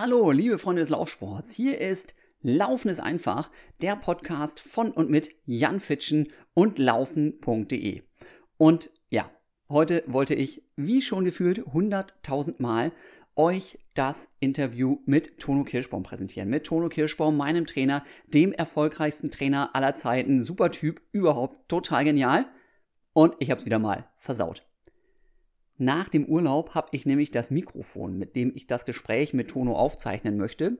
Hallo, liebe Freunde des Laufsports. Hier ist Laufen ist einfach, der Podcast von und mit Jan Fitschen und laufen.de. Und ja, heute wollte ich, wie schon gefühlt, 100.000 Mal euch das Interview mit Tono Kirschbaum präsentieren. Mit Tono Kirschbaum, meinem Trainer, dem erfolgreichsten Trainer aller Zeiten. Super Typ, überhaupt total genial. Und ich habe es wieder mal versaut. Nach dem Urlaub habe ich nämlich das Mikrofon, mit dem ich das Gespräch mit Tono aufzeichnen möchte,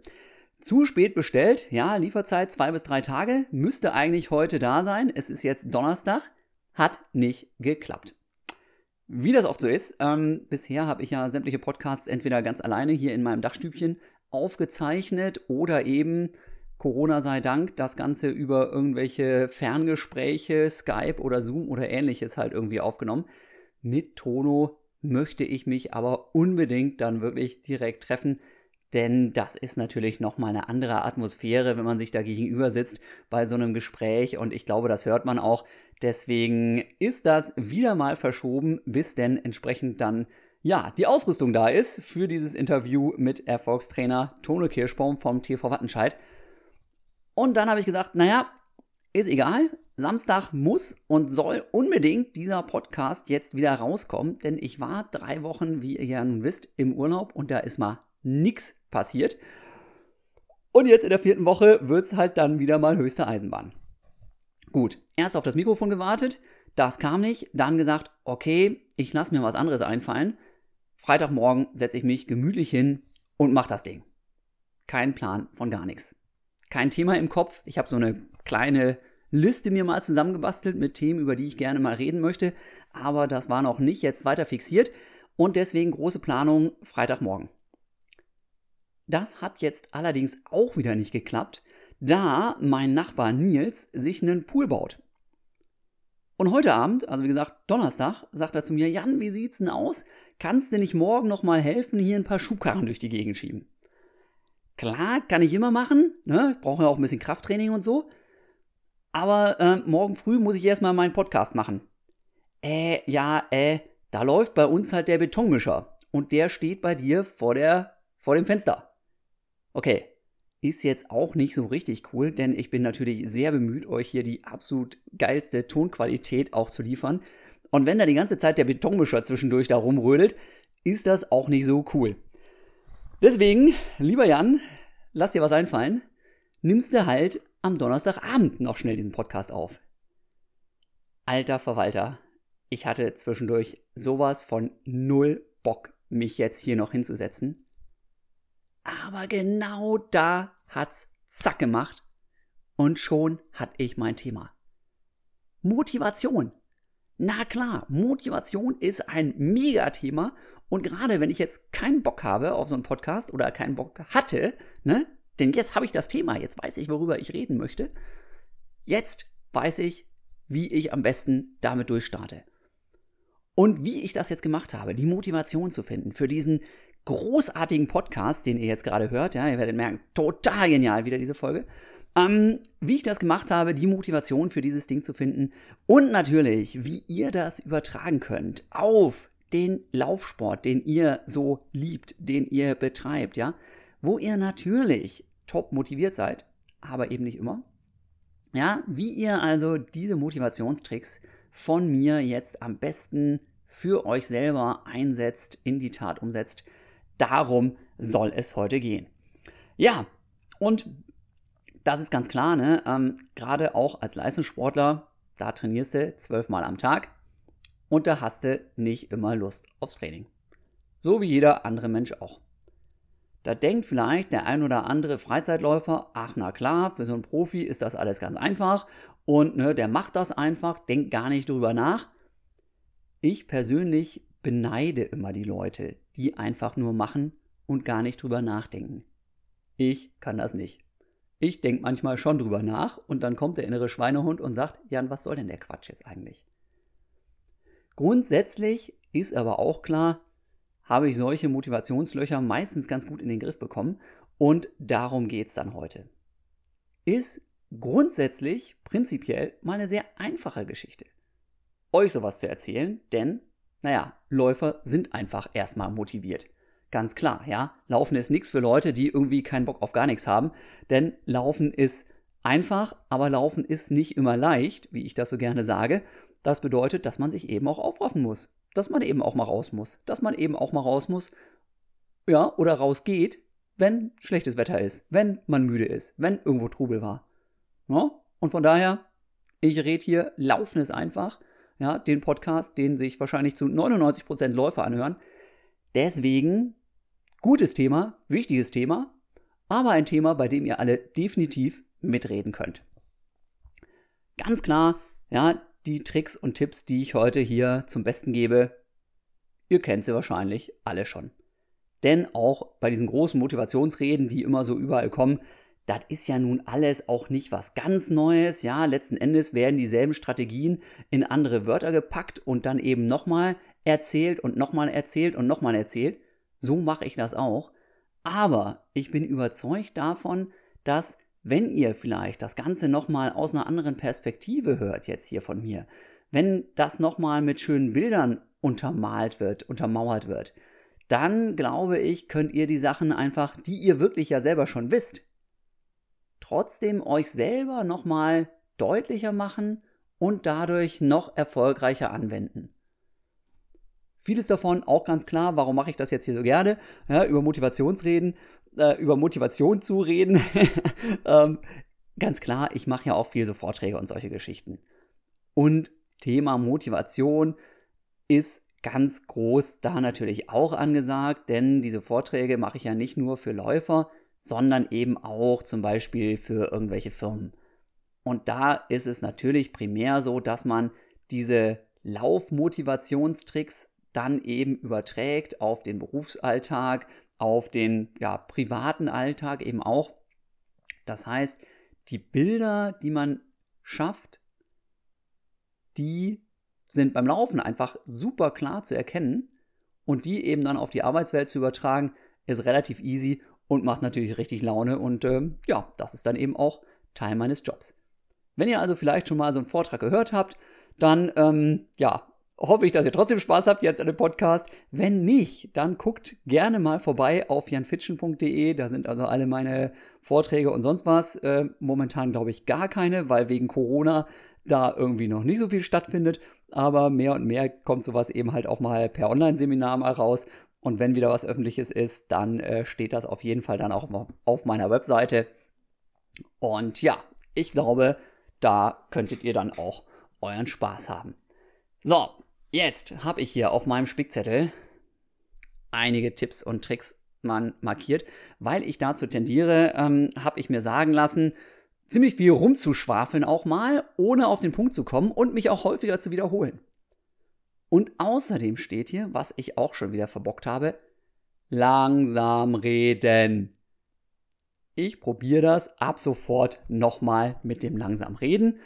zu spät bestellt. Ja, Lieferzeit zwei bis drei Tage. Müsste eigentlich heute da sein. Es ist jetzt Donnerstag. Hat nicht geklappt. Wie das oft so ist, ähm, bisher habe ich ja sämtliche Podcasts entweder ganz alleine hier in meinem Dachstübchen aufgezeichnet oder eben, Corona sei Dank, das Ganze über irgendwelche Ferngespräche, Skype oder Zoom oder ähnliches halt irgendwie aufgenommen. Mit Tono möchte ich mich aber unbedingt dann wirklich direkt treffen, denn das ist natürlich nochmal eine andere Atmosphäre, wenn man sich da gegenüber sitzt bei so einem Gespräch und ich glaube, das hört man auch. Deswegen ist das wieder mal verschoben, bis denn entsprechend dann ja, die Ausrüstung da ist für dieses Interview mit Erfolgstrainer Tone Kirschbaum vom TV Wattenscheid. Und dann habe ich gesagt, naja, ist egal. Samstag muss und soll unbedingt dieser Podcast jetzt wieder rauskommen, denn ich war drei Wochen, wie ihr ja nun wisst, im Urlaub und da ist mal nichts passiert. Und jetzt in der vierten Woche wird es halt dann wieder mal höchste Eisenbahn. Gut, erst auf das Mikrofon gewartet, das kam nicht, dann gesagt, okay, ich lasse mir was anderes einfallen. Freitagmorgen setze ich mich gemütlich hin und mache das Ding. Kein Plan von gar nichts. Kein Thema im Kopf. Ich habe so eine kleine Liste mir mal zusammengebastelt mit Themen, über die ich gerne mal reden möchte, aber das war noch nicht jetzt weiter fixiert und deswegen große Planung Freitagmorgen. Das hat jetzt allerdings auch wieder nicht geklappt, da mein Nachbar Nils sich einen Pool baut. Und heute Abend, also wie gesagt Donnerstag, sagt er zu mir, Jan, wie sieht's denn aus? Kannst du nicht morgen noch mal helfen, hier ein paar Schubkarren durch die Gegend schieben? Klar, kann ich immer machen, ne? Brauche ja auch ein bisschen Krafttraining und so. Aber äh, morgen früh muss ich erstmal meinen Podcast machen. Äh, ja, äh, da läuft bei uns halt der Betonmischer. Und der steht bei dir vor der, vor dem Fenster. Okay, ist jetzt auch nicht so richtig cool, denn ich bin natürlich sehr bemüht, euch hier die absolut geilste Tonqualität auch zu liefern. Und wenn da die ganze Zeit der Betonmischer zwischendurch da rumrödelt, ist das auch nicht so cool. Deswegen, lieber Jan, lass dir was einfallen. Nimmst du halt am Donnerstagabend noch schnell diesen Podcast auf. Alter Verwalter, ich hatte zwischendurch sowas von null Bock, mich jetzt hier noch hinzusetzen. Aber genau da hat's zack gemacht und schon hatte ich mein Thema. Motivation. Na klar, Motivation ist ein Megathema und gerade wenn ich jetzt keinen Bock habe auf so einen Podcast oder keinen Bock hatte, ne, denn jetzt habe ich das Thema, jetzt weiß ich, worüber ich reden möchte. Jetzt weiß ich, wie ich am besten damit durchstarte. Und wie ich das jetzt gemacht habe, die Motivation zu finden für diesen großartigen Podcast, den ihr jetzt gerade hört. Ja, ihr werdet merken, total genial wieder diese Folge. Ähm, wie ich das gemacht habe, die Motivation für dieses Ding zu finden und natürlich, wie ihr das übertragen könnt auf den Laufsport, den ihr so liebt, den ihr betreibt, ja, wo ihr natürlich top motiviert seid, aber eben nicht immer. Ja, wie ihr also diese Motivationstricks von mir jetzt am besten für euch selber einsetzt, in die Tat umsetzt Darum soll es heute gehen. Ja, und das ist ganz klar, ne? Ähm, Gerade auch als Leistungssportler, da trainierst du zwölfmal am Tag und da hast du nicht immer Lust aufs Training. So wie jeder andere Mensch auch. Da denkt vielleicht der ein oder andere Freizeitläufer, ach na klar, für so einen Profi ist das alles ganz einfach und ne, der macht das einfach, denkt gar nicht drüber nach. Ich persönlich beneide immer die Leute, die einfach nur machen und gar nicht drüber nachdenken. Ich kann das nicht. Ich denke manchmal schon drüber nach und dann kommt der innere Schweinehund und sagt, Jan, was soll denn der Quatsch jetzt eigentlich? Grundsätzlich ist aber auch klar, habe ich solche Motivationslöcher meistens ganz gut in den Griff bekommen und darum geht es dann heute. Ist grundsätzlich, prinzipiell mal eine sehr einfache Geschichte, euch sowas zu erzählen, denn naja, Läufer sind einfach erstmal motiviert. Ganz klar, ja. Laufen ist nichts für Leute, die irgendwie keinen Bock auf gar nichts haben. Denn Laufen ist einfach, aber Laufen ist nicht immer leicht, wie ich das so gerne sage. Das bedeutet, dass man sich eben auch aufraffen muss. Dass man eben auch mal raus muss. Dass man eben auch mal raus muss. Ja, oder rausgeht, wenn schlechtes Wetter ist, wenn man müde ist, wenn irgendwo Trubel war. Ja? Und von daher, ich rede hier, Laufen ist einfach. Ja, den Podcast, den sich wahrscheinlich zu 99% Läufer anhören. Deswegen, gutes Thema, wichtiges Thema, aber ein Thema, bei dem ihr alle definitiv mitreden könnt. Ganz klar, ja, die Tricks und Tipps, die ich heute hier zum Besten gebe, ihr kennt sie wahrscheinlich alle schon. Denn auch bei diesen großen Motivationsreden, die immer so überall kommen, das ist ja nun alles auch nicht was ganz Neues. Ja, letzten Endes werden dieselben Strategien in andere Wörter gepackt und dann eben nochmal erzählt und nochmal erzählt und nochmal erzählt. So mache ich das auch. Aber ich bin überzeugt davon, dass wenn ihr vielleicht das Ganze nochmal aus einer anderen Perspektive hört, jetzt hier von mir, wenn das nochmal mit schönen Bildern untermalt wird, untermauert wird, dann glaube ich, könnt ihr die Sachen einfach, die ihr wirklich ja selber schon wisst, trotzdem euch selber nochmal deutlicher machen und dadurch noch erfolgreicher anwenden. Vieles davon auch ganz klar, warum mache ich das jetzt hier so gerne, ja, über Motivationsreden, äh, über Motivation zu reden. ähm, ganz klar, ich mache ja auch viel so Vorträge und solche Geschichten. Und Thema Motivation ist ganz groß da natürlich auch angesagt, denn diese Vorträge mache ich ja nicht nur für Läufer, sondern eben auch zum Beispiel für irgendwelche Firmen. Und da ist es natürlich primär so, dass man diese Laufmotivationstricks dann eben überträgt auf den Berufsalltag, auf den ja, privaten Alltag eben auch. Das heißt, die Bilder, die man schafft, die sind beim Laufen einfach super klar zu erkennen und die eben dann auf die Arbeitswelt zu übertragen, ist relativ easy und macht natürlich richtig Laune und ähm, ja, das ist dann eben auch Teil meines Jobs. Wenn ihr also vielleicht schon mal so einen Vortrag gehört habt, dann ähm, ja, hoffe ich, dass ihr trotzdem Spaß habt jetzt an dem Podcast. Wenn nicht, dann guckt gerne mal vorbei auf janfitschen.de. Da sind also alle meine Vorträge und sonst was. Äh, momentan glaube ich gar keine, weil wegen Corona da irgendwie noch nicht so viel stattfindet. Aber mehr und mehr kommt sowas eben halt auch mal per Online-Seminar mal raus. Und wenn wieder was Öffentliches ist, dann äh, steht das auf jeden Fall dann auch auf meiner Webseite. Und ja, ich glaube, da könntet ihr dann auch euren Spaß haben. So, jetzt habe ich hier auf meinem Spickzettel einige Tipps und Tricks man markiert, weil ich dazu tendiere, ähm, habe ich mir sagen lassen, ziemlich viel rumzuschwafeln auch mal, ohne auf den Punkt zu kommen und mich auch häufiger zu wiederholen. Und außerdem steht hier, was ich auch schon wieder verbockt habe, langsam reden. Ich probiere das ab sofort nochmal mit dem langsam reden.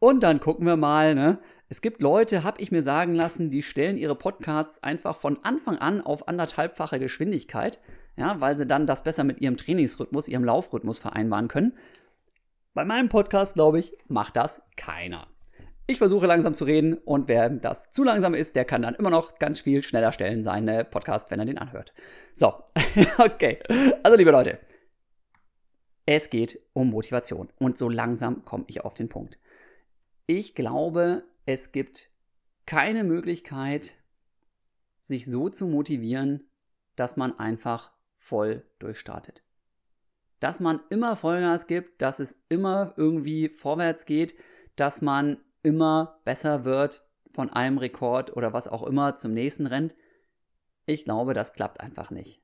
Und dann gucken wir mal, ne? Es gibt Leute, habe ich mir sagen lassen, die stellen ihre Podcasts einfach von Anfang an auf anderthalbfache Geschwindigkeit, ja, weil sie dann das besser mit ihrem Trainingsrhythmus, ihrem Laufrhythmus vereinbaren können. Bei meinem Podcast, glaube ich, macht das keiner. Ich versuche langsam zu reden und wer das zu langsam ist, der kann dann immer noch ganz viel schneller stellen, seine Podcast, wenn er den anhört. So, okay. Also, liebe Leute, es geht um Motivation und so langsam komme ich auf den Punkt. Ich glaube, es gibt keine Möglichkeit, sich so zu motivieren, dass man einfach voll durchstartet. Dass man immer Vollgas gibt, dass es immer irgendwie vorwärts geht, dass man immer besser wird, von einem Rekord oder was auch immer zum nächsten rennt. Ich glaube, das klappt einfach nicht.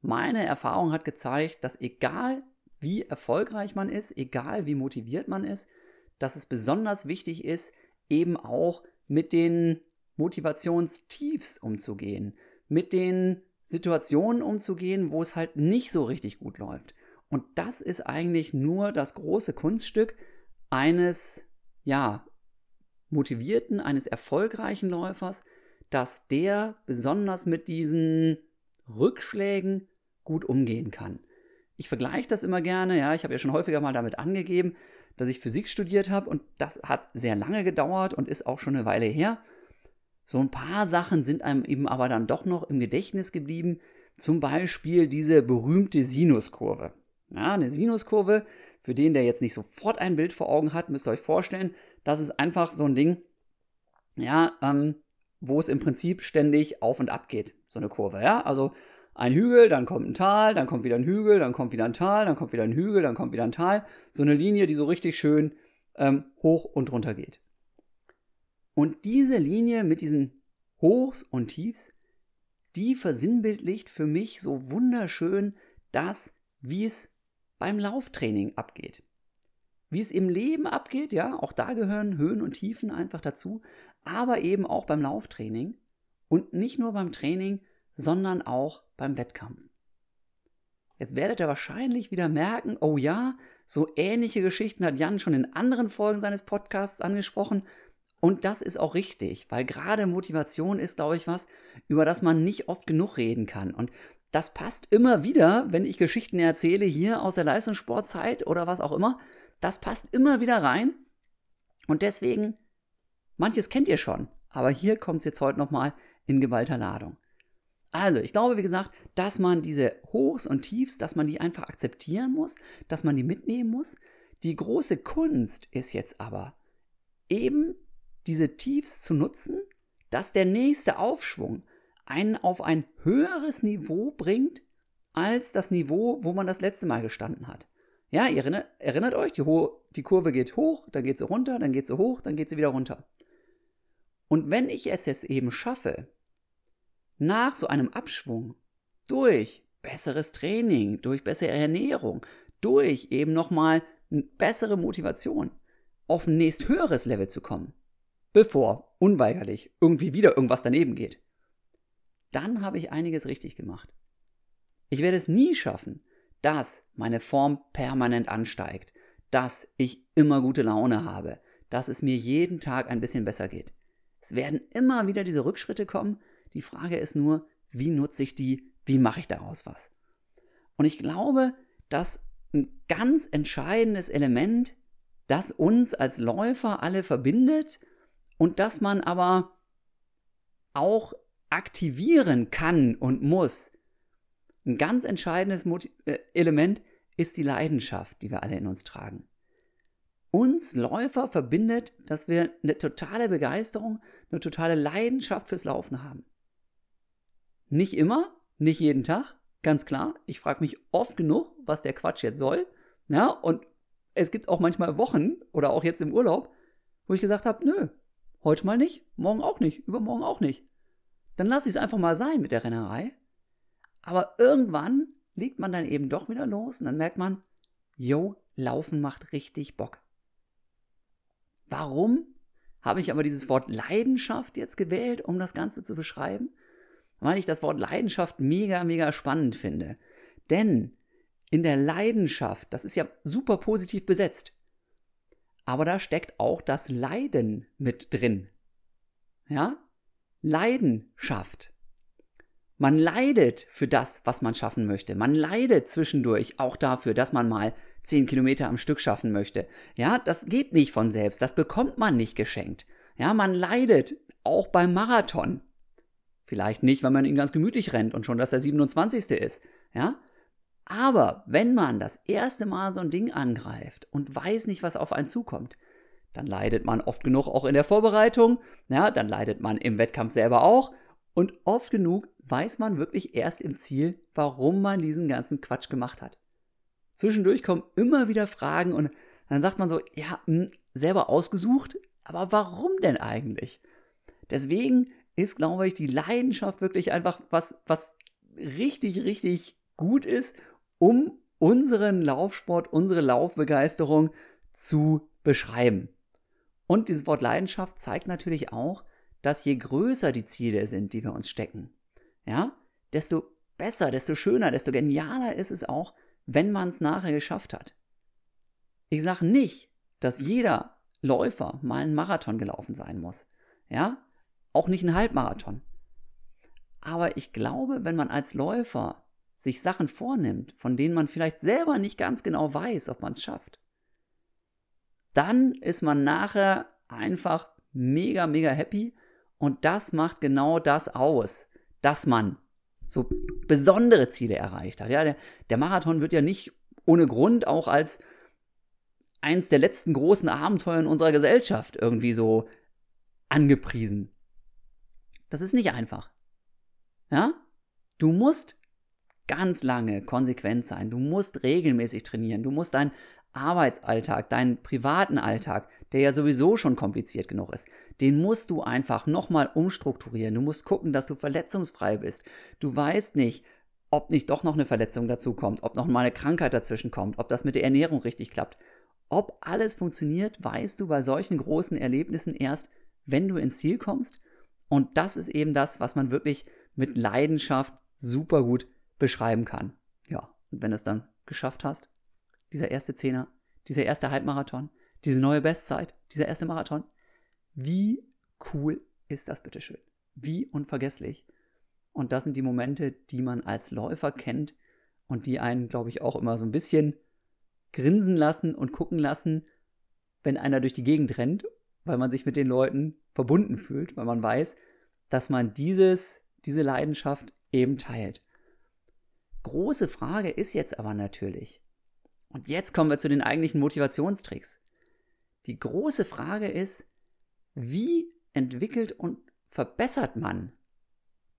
Meine Erfahrung hat gezeigt, dass egal wie erfolgreich man ist, egal wie motiviert man ist, dass es besonders wichtig ist, eben auch mit den Motivationstiefs umzugehen, mit den Situationen umzugehen, wo es halt nicht so richtig gut läuft. Und das ist eigentlich nur das große Kunststück eines ja, motivierten, eines erfolgreichen Läufers, dass der besonders mit diesen Rückschlägen gut umgehen kann. Ich vergleiche das immer gerne, ja, ich habe ja schon häufiger mal damit angegeben, dass ich Physik studiert habe und das hat sehr lange gedauert und ist auch schon eine Weile her. So ein paar Sachen sind einem eben aber dann doch noch im Gedächtnis geblieben. Zum Beispiel diese berühmte Sinuskurve. Ja, eine Sinuskurve, für den, der jetzt nicht sofort ein Bild vor Augen hat, müsst ihr euch vorstellen, das ist einfach so ein Ding, ja, ähm, wo es im Prinzip ständig auf und ab geht, so eine Kurve, ja. Also ein Hügel, dann kommt ein Tal, dann kommt wieder ein Hügel, dann kommt wieder ein Tal, dann kommt wieder ein Hügel, dann kommt wieder ein Tal. So eine Linie, die so richtig schön ähm, hoch und runter geht. Und diese Linie mit diesen Hochs und Tiefs, die versinnbildlicht für mich so wunderschön das, wie es beim Lauftraining abgeht. Wie es im Leben abgeht, ja, auch da gehören Höhen und Tiefen einfach dazu, aber eben auch beim Lauftraining und nicht nur beim Training, sondern auch beim Wettkampf. Jetzt werdet ihr wahrscheinlich wieder merken, oh ja, so ähnliche Geschichten hat Jan schon in anderen Folgen seines Podcasts angesprochen. Und das ist auch richtig, weil gerade Motivation ist, glaube ich, was, über das man nicht oft genug reden kann. Und das passt immer wieder, wenn ich Geschichten erzähle hier aus der Leistungssportzeit oder was auch immer. Das passt immer wieder rein. Und deswegen, manches kennt ihr schon, aber hier kommt es jetzt heute nochmal in geballter Ladung. Also, ich glaube, wie gesagt, dass man diese Hochs und Tiefs, dass man die einfach akzeptieren muss, dass man die mitnehmen muss. Die große Kunst ist jetzt aber, eben diese Tiefs zu nutzen, dass der nächste Aufschwung einen auf ein höheres Niveau bringt als das Niveau, wo man das letzte Mal gestanden hat. Ja, ihr erinnert, erinnert euch, die, die Kurve geht hoch, dann geht sie runter, dann geht sie hoch, dann geht sie wieder runter. Und wenn ich es jetzt eben schaffe, nach so einem Abschwung durch besseres Training, durch bessere Ernährung, durch eben nochmal bessere Motivation auf ein nächst höheres Level zu kommen, bevor unweigerlich irgendwie wieder irgendwas daneben geht, dann habe ich einiges richtig gemacht. Ich werde es nie schaffen, dass meine Form permanent ansteigt, dass ich immer gute Laune habe, dass es mir jeden Tag ein bisschen besser geht. Es werden immer wieder diese Rückschritte kommen, die Frage ist nur, wie nutze ich die, wie mache ich daraus was? Und ich glaube, dass ein ganz entscheidendes Element, das uns als Läufer alle verbindet und das man aber auch aktivieren kann und muss, ein ganz entscheidendes äh, Element ist die Leidenschaft, die wir alle in uns tragen. Uns Läufer verbindet, dass wir eine totale Begeisterung, eine totale Leidenschaft fürs Laufen haben. Nicht immer, nicht jeden Tag, ganz klar. Ich frage mich oft genug, was der Quatsch jetzt soll. Ja, und es gibt auch manchmal Wochen oder auch jetzt im Urlaub, wo ich gesagt habe, nö, heute mal nicht, morgen auch nicht, übermorgen auch nicht. Dann lasse ich es einfach mal sein mit der Rennerei. Aber irgendwann legt man dann eben doch wieder los und dann merkt man, yo, Laufen macht richtig Bock. Warum habe ich aber dieses Wort Leidenschaft jetzt gewählt, um das Ganze zu beschreiben? Weil ich das Wort Leidenschaft mega, mega spannend finde. Denn in der Leidenschaft, das ist ja super positiv besetzt, aber da steckt auch das Leiden mit drin. Ja? Leidenschaft. Man leidet für das, was man schaffen möchte. Man leidet zwischendurch auch dafür, dass man mal 10 Kilometer am Stück schaffen möchte. Ja, das geht nicht von selbst. Das bekommt man nicht geschenkt. Ja, man leidet auch beim Marathon. Vielleicht nicht, weil man ihn ganz gemütlich rennt und schon, dass der 27. ist. Ja? Aber wenn man das erste Mal so ein Ding angreift und weiß nicht, was auf einen zukommt, dann leidet man oft genug auch in der Vorbereitung, ja, dann leidet man im Wettkampf selber auch und oft genug weiß man wirklich erst im Ziel, warum man diesen ganzen Quatsch gemacht hat. Zwischendurch kommen immer wieder Fragen und dann sagt man so, ja, mh, hm, selber ausgesucht, aber warum denn eigentlich? Deswegen ist, glaube ich, die Leidenschaft wirklich einfach was, was richtig, richtig gut ist, um unseren Laufsport, unsere Laufbegeisterung zu beschreiben. Und dieses Wort Leidenschaft zeigt natürlich auch, dass je größer die Ziele sind, die wir uns stecken, ja, desto besser, desto schöner, desto genialer ist es auch, wenn man es nachher geschafft hat. Ich sage nicht, dass jeder Läufer mal einen Marathon gelaufen sein muss. Ja, auch nicht ein Halbmarathon. Aber ich glaube, wenn man als Läufer sich Sachen vornimmt, von denen man vielleicht selber nicht ganz genau weiß, ob man es schafft, dann ist man nachher einfach mega, mega happy Und das macht genau das aus, dass man so besondere Ziele erreicht hat. Ja, der, der Marathon wird ja nicht ohne Grund auch als eins der letzten großen Abenteuer in unserer Gesellschaft irgendwie so angepriesen. Das ist nicht einfach. Ja? Du musst ganz lange konsequent sein. Du musst regelmäßig trainieren. Du musst deinen Arbeitsalltag, deinen privaten Alltag, der ja sowieso schon kompliziert genug ist, den musst du einfach nochmal umstrukturieren. Du musst gucken, dass du verletzungsfrei bist. Du weißt nicht, ob nicht doch noch eine Verletzung dazu kommt, ob noch mal eine Krankheit dazwischen kommt, ob das mit der Ernährung richtig klappt. Ob alles funktioniert, weißt du bei solchen großen Erlebnissen erst, wenn du ins Ziel kommst. Und das ist eben das, was man wirklich mit Leidenschaft super gut beschreiben kann. Ja, und wenn du es dann geschafft hast, dieser erste Zehner, dieser erste Halbmarathon, diese neue Bestzeit, dieser erste Marathon, wie cool ist das bitteschön? Wie unvergesslich. Und das sind die Momente, die man als Läufer kennt und die einen, glaube ich, auch immer so ein bisschen grinsen lassen und gucken lassen, wenn einer durch die Gegend rennt, weil man sich mit den Leuten verbunden fühlt, weil man weiß, dass man dieses, diese Leidenschaft eben teilt. Große Frage ist jetzt aber natürlich, und jetzt kommen wir zu den eigentlichen Motivationstricks. Die große Frage ist, wie entwickelt und verbessert man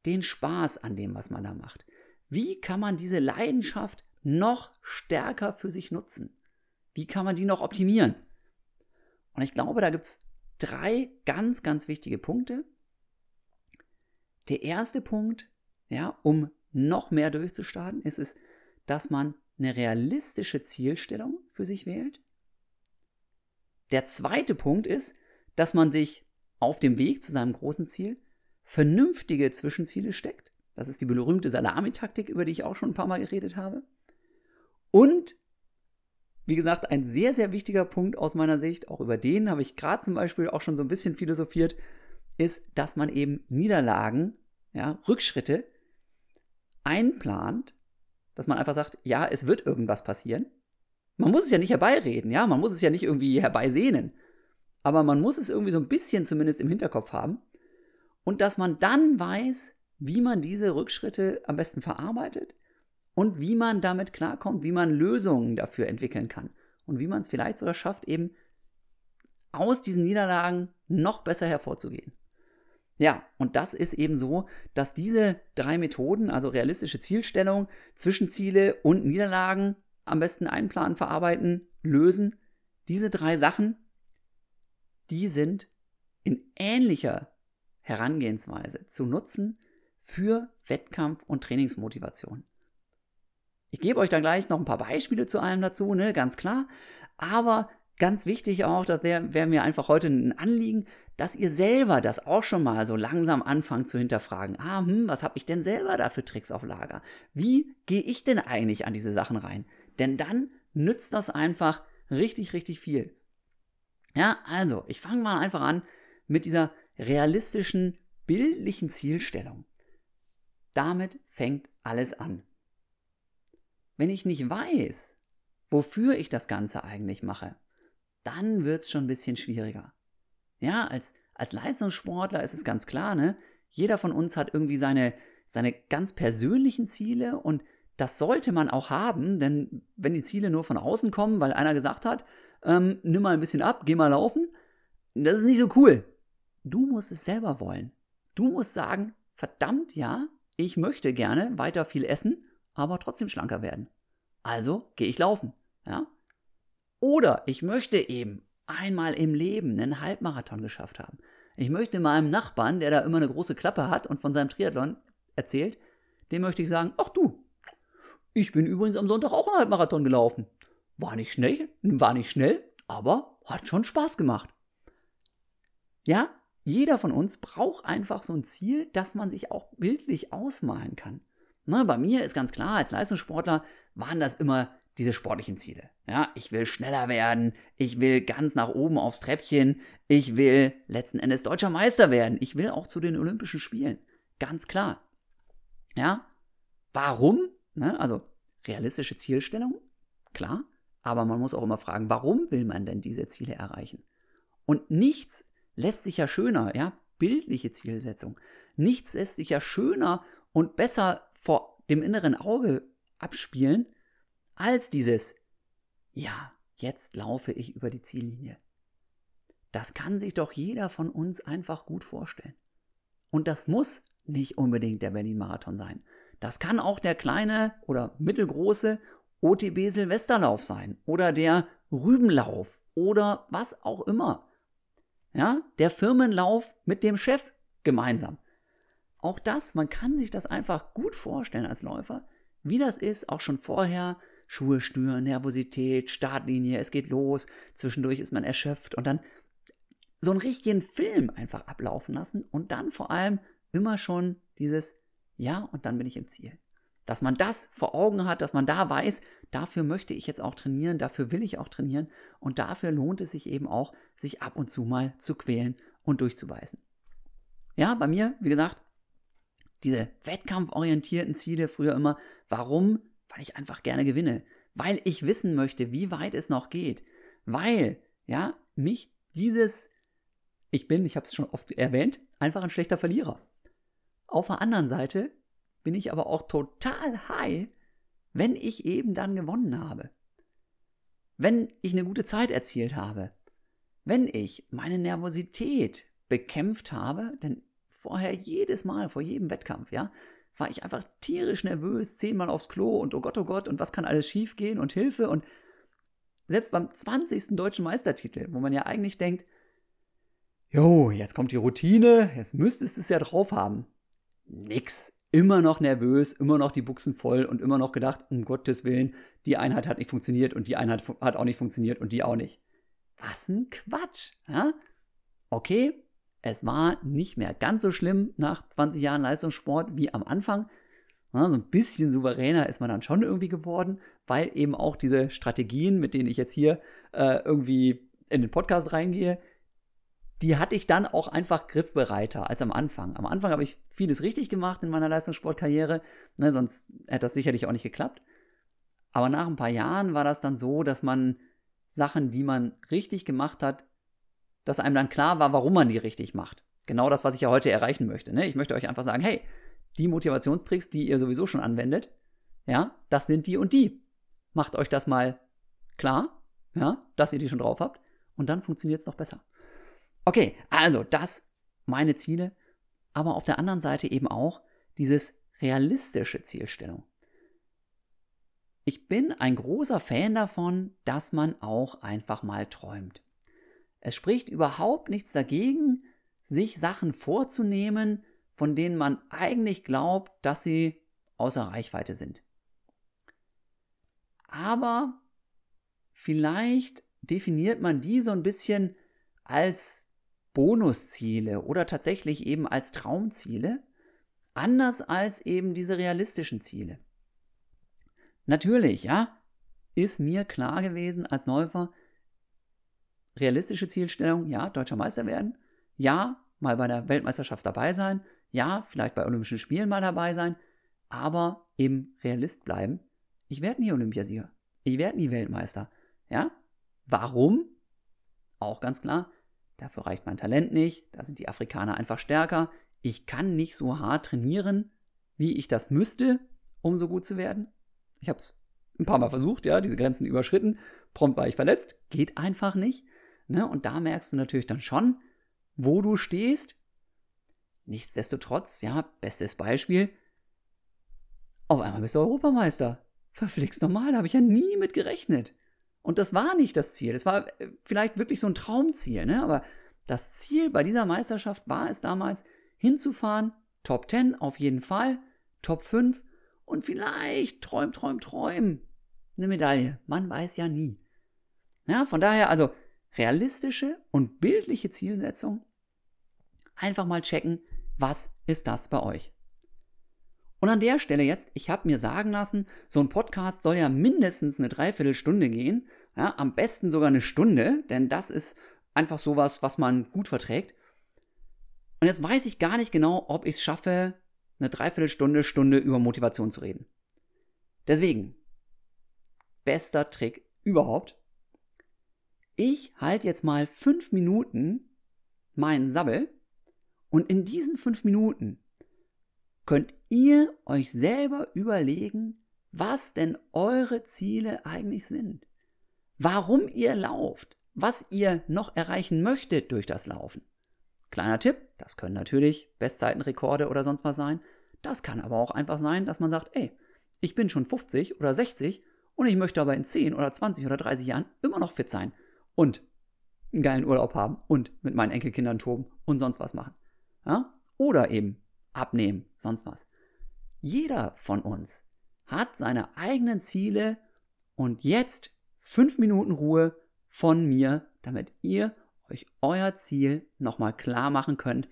den Spaß an dem, was man da macht? Wie kann man diese Leidenschaft noch stärker für sich nutzen? Wie kann man die noch optimieren? Und ich glaube, da gibt es drei ganz, ganz wichtige Punkte. Der erste Punkt, ja, um noch mehr durchzustarten, ist es, dass man eine realistische Zielstellung für sich wählt. Der zweite Punkt ist, dass man sich auf dem Weg zu seinem großen Ziel vernünftige Zwischenziele steckt. Das ist die berühmte Salamitaktik, über die ich auch schon ein paar Mal geredet habe. Und, wie gesagt, ein sehr, sehr wichtiger Punkt aus meiner Sicht, auch über den habe ich gerade zum Beispiel auch schon so ein bisschen philosophiert, ist, dass man eben Niederlagen, ja, Rückschritte einplant dass man einfach sagt, ja, es wird irgendwas passieren. Man muss es ja nicht herbeireden, ja, man muss es ja nicht irgendwie herbeisehnen. Aber man muss es irgendwie so ein bisschen zumindest im Hinterkopf haben. Und dass man dann weiß, wie man diese Rückschritte am besten verarbeitet und wie man damit klarkommt, wie man Lösungen dafür entwickeln kann. Und wie man es vielleicht sogar schafft, eben aus diesen Niederlagen noch besser hervorzugehen. Ja, und das ist eben so, dass diese drei Methoden, also realistische Zielstellung, Zwischenziele und Niederlagen am besten einplanen, verarbeiten, lösen, diese drei Sachen, die sind in ähnlicher Herangehensweise zu nutzen für Wettkampf- und Trainingsmotivation. Ich gebe euch da gleich noch ein paar Beispiele zu allem dazu, ne, ganz klar. Aber ganz wichtig auch, das wäre wär mir einfach heute ein Anliegen, dass ihr selber das auch schon mal so langsam anfangt zu hinterfragen. Ah, hm, was habe ich denn selber da für Tricks auf Lager? Wie gehe ich denn eigentlich an diese Sachen rein? Denn dann nützt das einfach richtig, richtig viel. Ja, also, ich fange mal einfach an mit dieser realistischen, bildlichen Zielstellung. Damit fängt alles an. Wenn ich nicht weiß, wofür ich das Ganze eigentlich mache, dann wird es schon ein bisschen schwieriger. Ja, als, als Leistungssportler ist es ganz klar, ne? Jeder von uns hat irgendwie seine, seine ganz persönlichen Ziele und das sollte man auch haben, denn wenn die Ziele nur von außen kommen, weil einer gesagt hat, ähm, nimm mal ein bisschen ab, geh mal laufen, das ist nicht so cool. Du musst es selber wollen. Du musst sagen, verdammt ja, ich möchte gerne weiter viel essen, aber trotzdem schlanker werden. Also gehe ich laufen, ja? Oder ich möchte eben einmal im Leben einen Halbmarathon geschafft haben. Ich möchte meinem Nachbarn, der da immer eine große Klappe hat und von seinem Triathlon erzählt, dem möchte ich sagen, ach du, ich bin übrigens am Sonntag auch einen Halbmarathon gelaufen. War nicht schnell, war nicht schnell, aber hat schon Spaß gemacht. Ja, jeder von uns braucht einfach so ein Ziel, das man sich auch bildlich ausmalen kann. Na, bei mir ist ganz klar, als Leistungssportler waren das immer diese sportlichen Ziele. Ja, ich will schneller werden, ich will ganz nach oben aufs Treppchen, ich will letzten Endes deutscher Meister werden, ich will auch zu den Olympischen Spielen. Ganz klar. Ja, warum? Ne? Also realistische Zielstellung, klar, aber man muss auch immer fragen, warum will man denn diese Ziele erreichen? Und nichts lässt sich ja schöner, ja, bildliche Zielsetzung. Nichts lässt sich ja schöner und besser vor dem inneren Auge abspielen, als dieses, ja, jetzt laufe ich über die Ziellinie. Das kann sich doch jeder von uns einfach gut vorstellen. Und das muss nicht unbedingt der Berlin-Marathon sein. Das kann auch der kleine oder mittelgroße OTB Silvesterlauf sein oder der Rübenlauf oder was auch immer. Ja, der Firmenlauf mit dem Chef gemeinsam. Auch das, man kann sich das einfach gut vorstellen als Läufer, wie das ist, auch schon vorher. Schuhe stören, Nervosität, Startlinie, es geht los, zwischendurch ist man erschöpft und dann so einen richtigen Film einfach ablaufen lassen und dann vor allem immer schon dieses Ja und dann bin ich im Ziel. Dass man das vor Augen hat, dass man da weiß, dafür möchte ich jetzt auch trainieren, dafür will ich auch trainieren und dafür lohnt es sich eben auch, sich ab und zu mal zu quälen und durchzubeißen. Ja, bei mir, wie gesagt, diese wettkampforientierten Ziele früher immer. Warum? Weil ich einfach gerne gewinne. Weil ich wissen möchte, wie weit es noch geht. Weil, ja, mich dieses, ich bin, ich habe es schon oft erwähnt, einfach ein schlechter Verlierer. Auf der anderen Seite bin ich aber auch total high, wenn ich eben dann gewonnen habe. Wenn ich eine gute Zeit erzielt habe. Wenn ich meine Nervosität bekämpft habe, denn vorher jedes Mal, vor jedem Wettkampf, ja, war ich einfach tierisch nervös, zehnmal aufs Klo und oh Gott, oh Gott, und was kann alles schiefgehen und Hilfe und selbst beim 20. deutschen Meistertitel, wo man ja eigentlich denkt, jo, jetzt kommt die Routine, jetzt müsstest du es ja drauf haben. Nix immer noch nervös, immer noch die Buchsen voll und immer noch gedacht, um Gottes Willen, die Einheit hat nicht funktioniert und die Einheit hat auch nicht funktioniert und die auch nicht. Was ein Quatsch. Ja? Okay, es war nicht mehr ganz so schlimm nach 20 Jahren Leistungssport wie am Anfang. Ja, so ein bisschen souveräner ist man dann schon irgendwie geworden, weil eben auch diese Strategien, mit denen ich jetzt hier äh, irgendwie in den Podcast reingehe, die hatte ich dann auch einfach griffbereiter als am Anfang. Am Anfang habe ich vieles richtig gemacht in meiner Leistungssportkarriere, ne, sonst hätte das sicherlich auch nicht geklappt. Aber nach ein paar Jahren war das dann so, dass man Sachen, die man richtig gemacht hat, dass einem dann klar war, warum man die richtig macht. Genau das, was ich ja heute erreichen möchte. Ne? Ich möchte euch einfach sagen, hey, die Motivationstricks, die ihr sowieso schon anwendet, ja, das sind die und die. Macht euch das mal klar, ja, dass ihr die schon drauf habt und dann funktioniert es noch besser. Okay, also das meine Ziele, aber auf der anderen Seite eben auch dieses realistische Zielstellung. Ich bin ein großer Fan davon, dass man auch einfach mal träumt. Es spricht überhaupt nichts dagegen, sich Sachen vorzunehmen, von denen man eigentlich glaubt, dass sie außer Reichweite sind. Aber vielleicht definiert man die so ein bisschen als Bonusziele oder tatsächlich eben als Traumziele, anders als eben diese realistischen Ziele. Natürlich, ja, ist mir klar gewesen als Läufer, realistische Zielstellung, ja, deutscher Meister werden, ja, mal bei der Weltmeisterschaft dabei sein, ja, vielleicht bei Olympischen Spielen mal dabei sein, aber eben Realist bleiben. Ich werde nie Olympiasieger. Ich werde nie Weltmeister. Ja? Warum? Auch ganz klar, Dafür reicht mein Talent nicht, da sind die Afrikaner einfach stärker. Ich kann nicht so hart trainieren, wie ich das müsste, um so gut zu werden. Ich habe es ein paar Mal versucht, ja, diese Grenzen überschritten. Prompt war ich verletzt, geht einfach nicht. Ne? Und da merkst du natürlich dann schon, wo du stehst. Nichtsdestotrotz, ja, bestes Beispiel. Auf einmal bist du Europameister. Verflixt normal, da habe ich ja nie mit gerechnet. Und das war nicht das Ziel. Das war äh, vielleicht wirklich so ein Traumziel, ne? Aber das Ziel bei dieser Meisterschaft war es damals, hinzufahren, Top 10 auf jeden Fall, Top 5 und vielleicht, träum, träum, träum, eine Medaille. Man weiß ja nie. Ja, von daher also realistische und bildliche Zielsetzung. Einfach mal checken, was ist das bei euch? Und an der Stelle jetzt, ich habe mir sagen lassen, so ein Podcast soll ja mindestens eine Dreiviertelstunde gehen, ja, am besten sogar eine Stunde, denn das ist einfach sowas, was man gut verträgt. Und jetzt weiß ich gar nicht genau, ob ich es schaffe, eine Dreiviertelstunde, Stunde über Motivation zu reden. Deswegen, bester Trick überhaupt. Ich halte jetzt mal fünf Minuten meinen Sabbel Und in diesen fünf Minuten könnt ihr euch selber überlegen, was denn eure Ziele eigentlich sind. Warum ihr lauft, was ihr noch erreichen möchtet durch das Laufen. Kleiner Tipp, das können natürlich Bestzeitenrekorde oder sonst was sein. Das kann aber auch einfach sein, dass man sagt, ey, ich bin schon 50 oder 60 und ich möchte aber in 10 oder 20 oder 30 Jahren immer noch fit sein und einen geilen Urlaub haben und mit meinen Enkelkindern toben und sonst was machen. Ja? Oder eben abnehmen, sonst was. Jeder von uns hat seine eigenen Ziele und jetzt fünf Minuten Ruhe von mir, damit ihr euch euer Ziel nochmal klar machen könnt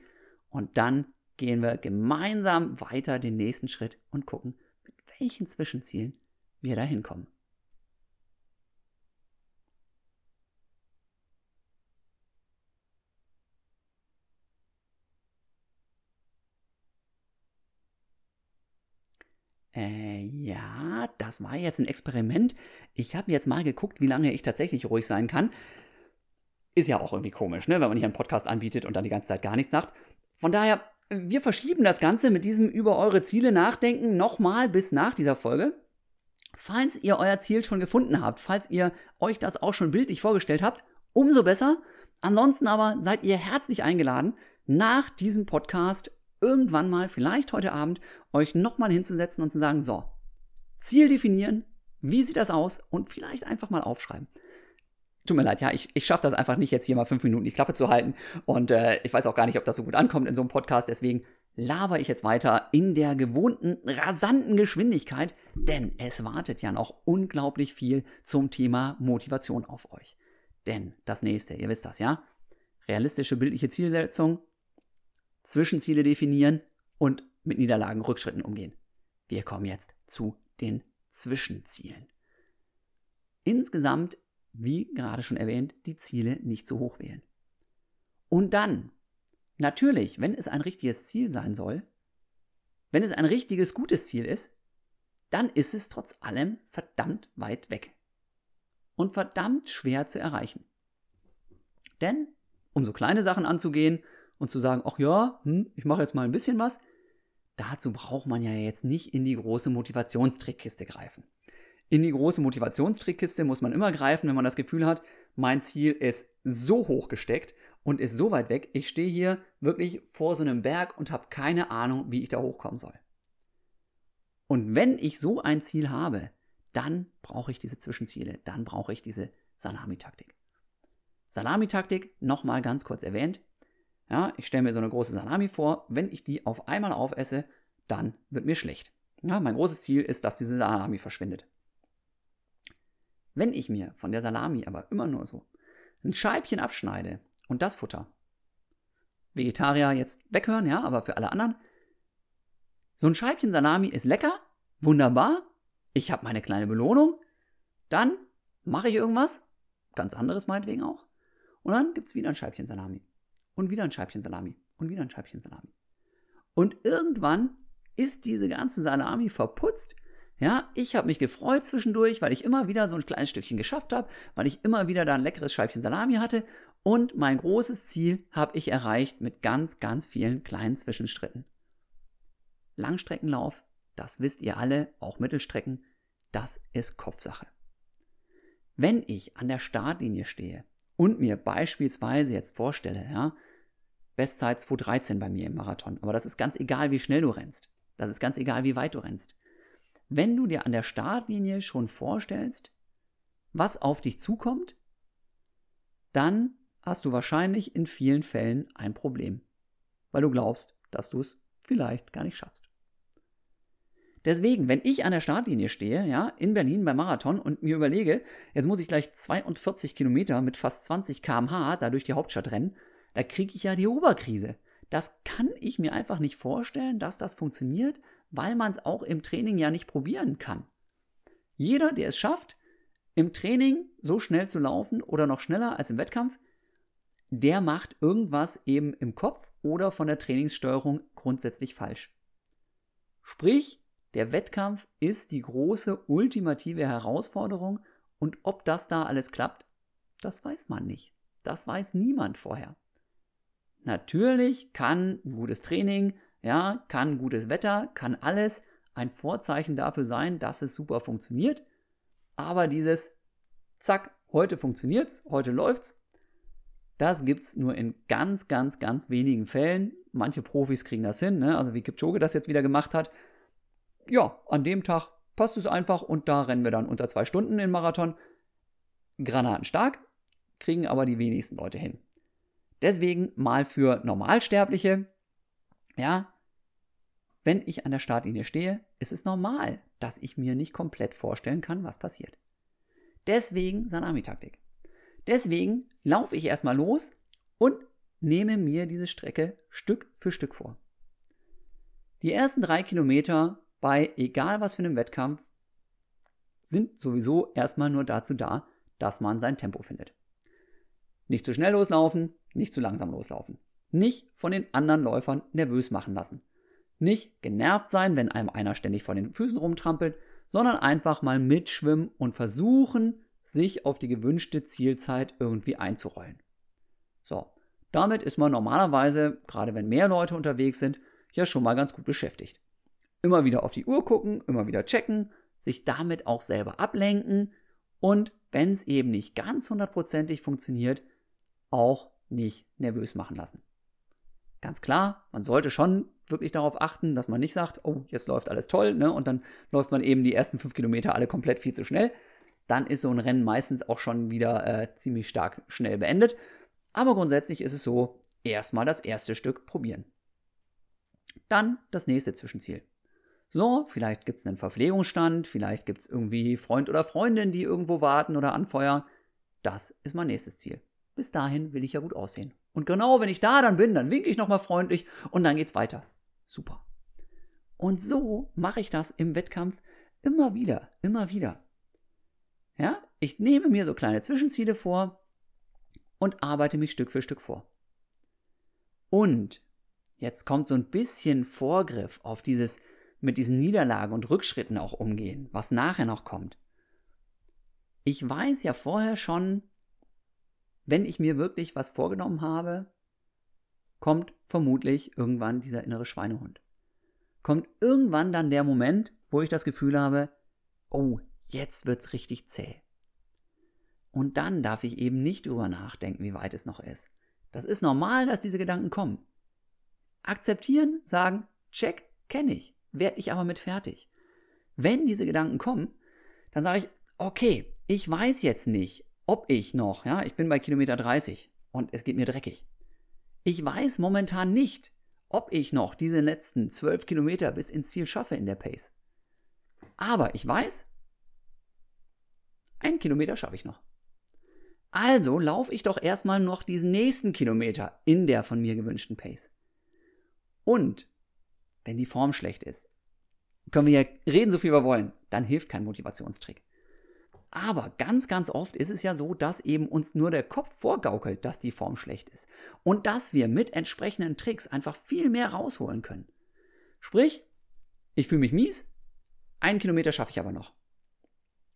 und dann gehen wir gemeinsam weiter den nächsten Schritt und gucken, mit welchen Zwischenzielen wir da hinkommen. Äh, ja, das war jetzt ein Experiment. Ich habe jetzt mal geguckt, wie lange ich tatsächlich ruhig sein kann. Ist ja auch irgendwie komisch, ne, wenn man hier einen Podcast anbietet und dann die ganze Zeit gar nichts sagt. Von daher, wir verschieben das Ganze mit diesem über eure Ziele nachdenken nochmal bis nach dieser Folge. Falls ihr euer Ziel schon gefunden habt, falls ihr euch das auch schon bildlich vorgestellt habt, umso besser. Ansonsten aber seid ihr herzlich eingeladen, nach diesem Podcast irgendwann mal, vielleicht heute Abend, euch nochmal hinzusetzen und zu sagen, so, Ziel definieren, wie sieht das aus und vielleicht einfach mal aufschreiben. Tut mir leid, ja, ich, ich schaffe das einfach nicht, jetzt hier mal fünf Minuten die Klappe zu halten. Und äh, ich weiß auch gar nicht, ob das so gut ankommt in so einem Podcast. Deswegen laber ich jetzt weiter in der gewohnten, rasanten Geschwindigkeit, denn es wartet ja noch unglaublich viel zum Thema Motivation auf euch. Denn das nächste, ihr wisst das, ja? Realistische bildliche Zielsetzung, Zwischenziele definieren und mit Niederlagen, Rückschritten umgehen. Wir kommen jetzt zu den Zwischenzielen. Insgesamt, wie gerade schon erwähnt, die Ziele nicht zu hoch wählen. Und dann, natürlich, wenn es ein richtiges Ziel sein soll, wenn es ein richtiges, gutes Ziel ist, dann ist es trotz allem verdammt weit weg. Und verdammt schwer zu erreichen. Denn, um so kleine Sachen anzugehen, und zu sagen, ach ja, hm, ich mache jetzt mal ein bisschen was, dazu braucht man ja jetzt nicht in die große Motivationstrickkiste greifen. In die große Motivationstrickkiste muss man immer greifen, wenn man das Gefühl hat, mein Ziel ist so hoch gesteckt und ist so weit weg, ich stehe hier wirklich vor so einem Berg und habe keine Ahnung, wie ich da hochkommen soll. Und wenn ich so ein Ziel habe, dann brauche ich diese Zwischenziele, dann brauche ich diese Salamitaktik. Salamitaktik, nochmal ganz kurz erwähnt, ja, ich stelle mir so eine große Salami vor, wenn ich die auf einmal aufesse, dann wird mir schlecht. Ja, mein großes Ziel ist, dass diese Salami verschwindet. Wenn ich mir von der Salami aber immer nur so ein Scheibchen abschneide und das Futter, Vegetarier jetzt weghören, ja, aber für alle anderen, so ein Scheibchen Salami ist lecker, wunderbar, ich habe meine kleine Belohnung, dann mache ich irgendwas, ganz anderes meinetwegen auch, und dann gibt es wieder ein Scheibchen Salami und wieder ein Scheibchen Salami und wieder ein Scheibchen Salami. Und irgendwann ist diese ganze Salami verputzt. Ja, ich habe mich gefreut zwischendurch, weil ich immer wieder so ein kleines Stückchen geschafft habe, weil ich immer wieder da ein leckeres Scheibchen Salami hatte und mein großes Ziel habe ich erreicht mit ganz, ganz vielen kleinen Zwischenstritten. Langstreckenlauf, das wisst ihr alle, auch Mittelstrecken, das ist Kopfsache. Wenn ich an der Startlinie stehe und mir beispielsweise jetzt vorstelle, ja, Bestzeit 2.13 bei mir im Marathon, aber das ist ganz egal, wie schnell du rennst. Das ist ganz egal, wie weit du rennst. Wenn du dir an der Startlinie schon vorstellst, was auf dich zukommt, dann hast du wahrscheinlich in vielen Fällen ein Problem, weil du glaubst, dass du es vielleicht gar nicht schaffst. Deswegen, wenn ich an der Startlinie stehe, ja, in Berlin beim Marathon und mir überlege, jetzt muss ich gleich 42 Kilometer mit fast 20 km/h da durch die Hauptstadt rennen, da kriege ich ja die Oberkrise. Das kann ich mir einfach nicht vorstellen, dass das funktioniert, weil man es auch im Training ja nicht probieren kann. Jeder, der es schafft, im Training so schnell zu laufen oder noch schneller als im Wettkampf, der macht irgendwas eben im Kopf oder von der Trainingssteuerung grundsätzlich falsch. Sprich, der Wettkampf ist die große ultimative Herausforderung und ob das da alles klappt, das weiß man nicht. Das weiß niemand vorher. natürlich kann gutes Training, ja, kann gutes Wetter, kann alles ein Vorzeichen dafür sein, dass es super funktioniert. Aber dieses Zack, heute funktioniert's, heute läuft's, das gibt's nur in ganz, ganz, ganz wenigen Fällen. Manche Profis kriegen das hin, ne? also wie Kipchoge das jetzt wieder gemacht hat. Ja, an dem Tag passt es einfach und da rennen wir dann unter zwei Stunden in Marathon. Granaten stark, kriegen aber die wenigsten Leute hin. Deswegen mal für Normalsterbliche, ja, wenn ich an der Startlinie stehe, ist es normal, dass ich mir nicht komplett vorstellen kann, was passiert. Deswegen Sanami-Taktik. Deswegen laufe ich erstmal los und nehme mir diese Strecke Stück für Stück vor. Die ersten drei Kilometer bei egal was für einem Wettkampf sind sowieso erstmal nur dazu da, dass man sein Tempo findet. Nicht zu schnell loslaufen, nicht zu langsam loslaufen. Nicht von den anderen Läufern nervös machen lassen. Nicht genervt sein, wenn einem einer ständig vor den Füßen rumtrampelt, sondern einfach mal mitschwimmen und versuchen, sich auf die gewünschte Zielzeit irgendwie einzurollen. So, damit ist man normalerweise, gerade wenn mehr Leute unterwegs sind, ja schon mal ganz gut beschäftigt. Immer wieder auf die Uhr gucken, immer wieder checken, sich damit auch selber ablenken und wenn es eben nicht ganz hundertprozentig funktioniert, auch nicht nervös machen lassen. Ganz klar, man sollte schon wirklich darauf achten, dass man nicht sagt, oh, jetzt läuft alles toll, ne? Und dann läuft man eben die ersten fünf Kilometer alle komplett viel zu schnell. Dann ist so ein Rennen meistens auch schon wieder äh, ziemlich stark schnell beendet. Aber grundsätzlich ist es so, erstmal das erste Stück probieren. Dann das nächste Zwischenziel. So, vielleicht gibt es einen Verpflegungsstand, vielleicht gibt es irgendwie Freund oder Freundin, die irgendwo warten oder anfeuern. Das ist mein nächstes Ziel. Bis dahin will ich ja gut aussehen. Und genau, wenn ich da dann bin, dann winke ich nochmal freundlich und dann geht's weiter. Super. Und so mache ich das im Wettkampf immer wieder, immer wieder. Ja, ich nehme mir so kleine Zwischenziele vor und arbeite mich Stück für Stück vor. Und jetzt kommt so ein bisschen Vorgriff auf dieses mit diesen Niederlagen und Rückschritten auch umgehen, was nachher noch kommt. Ich weiß ja vorher schon, wenn ich mir wirklich was vorgenommen habe, kommt vermutlich irgendwann dieser innere Schweinehund. Kommt irgendwann dann der Moment, wo ich das Gefühl habe, oh, jetzt wird's richtig zäh. Und dann darf ich eben nicht drüber nachdenken, wie weit es noch ist. Das ist normal, dass diese Gedanken kommen. Akzeptieren, sagen, check, kenne ich, werde ich aber mit fertig. Wenn diese Gedanken kommen, dann sage ich, okay, ich weiß jetzt nicht, ob ich noch, ja, ich bin bei Kilometer 30 und es geht mir dreckig. Ich weiß momentan nicht, ob ich noch diese letzten 12 Kilometer bis ins Ziel schaffe in der Pace. Aber ich weiß, ein Kilometer schaffe ich noch. Also laufe ich doch erstmal noch diesen nächsten Kilometer in der von mir gewünschten Pace. Und wenn die Form schlecht ist, können wir ja reden, so viel wir wollen, dann hilft kein Motivationstrick. Aber ganz, ganz oft ist es ja so, dass eben uns nur der Kopf vorgaukelt, dass die Form schlecht ist. Und dass wir mit entsprechenden Tricks einfach viel mehr rausholen können. Sprich, ich fühle mich mies, einen Kilometer schaffe ich aber noch.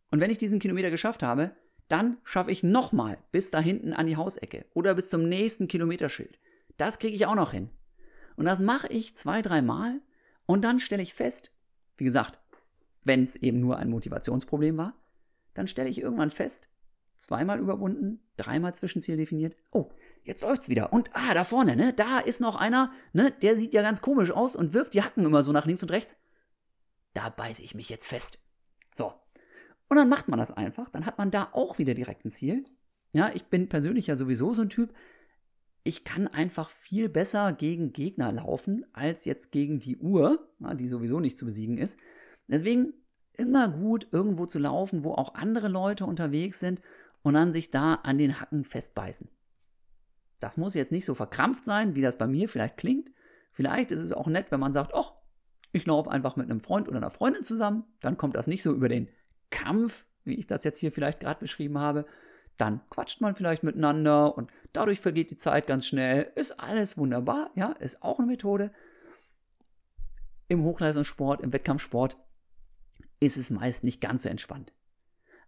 Und wenn ich diesen Kilometer geschafft habe, dann schaffe ich nochmal bis da hinten an die Hausecke oder bis zum nächsten Kilometerschild. Das kriege ich auch noch hin. Und das mache ich zwei, dreimal und dann stelle ich fest, wie gesagt, wenn es eben nur ein Motivationsproblem war, dann stelle ich irgendwann fest, zweimal überwunden, dreimal Zwischenziel definiert. Oh, jetzt läuft's wieder. Und ah, da vorne, ne, da ist noch einer, ne, der sieht ja ganz komisch aus und wirft die Hacken immer so nach links und rechts. Da beiße ich mich jetzt fest. So. Und dann macht man das einfach, dann hat man da auch wieder direkt ein Ziel. Ja, ich bin persönlich ja sowieso so ein Typ, ich kann einfach viel besser gegen Gegner laufen als jetzt gegen die Uhr, die sowieso nicht zu besiegen ist. Deswegen immer gut, irgendwo zu laufen, wo auch andere Leute unterwegs sind und dann sich da an den Hacken festbeißen. Das muss jetzt nicht so verkrampft sein, wie das bei mir vielleicht klingt. Vielleicht ist es auch nett, wenn man sagt, ach, ich laufe einfach mit einem Freund oder einer Freundin zusammen. Dann kommt das nicht so über den Kampf, wie ich das jetzt hier vielleicht gerade beschrieben habe. Dann quatscht man vielleicht miteinander und dadurch vergeht die Zeit ganz schnell. Ist alles wunderbar, ja, ist auch eine Methode. Im Hochleistungssport, im Wettkampfsport ist es meist nicht ganz so entspannt.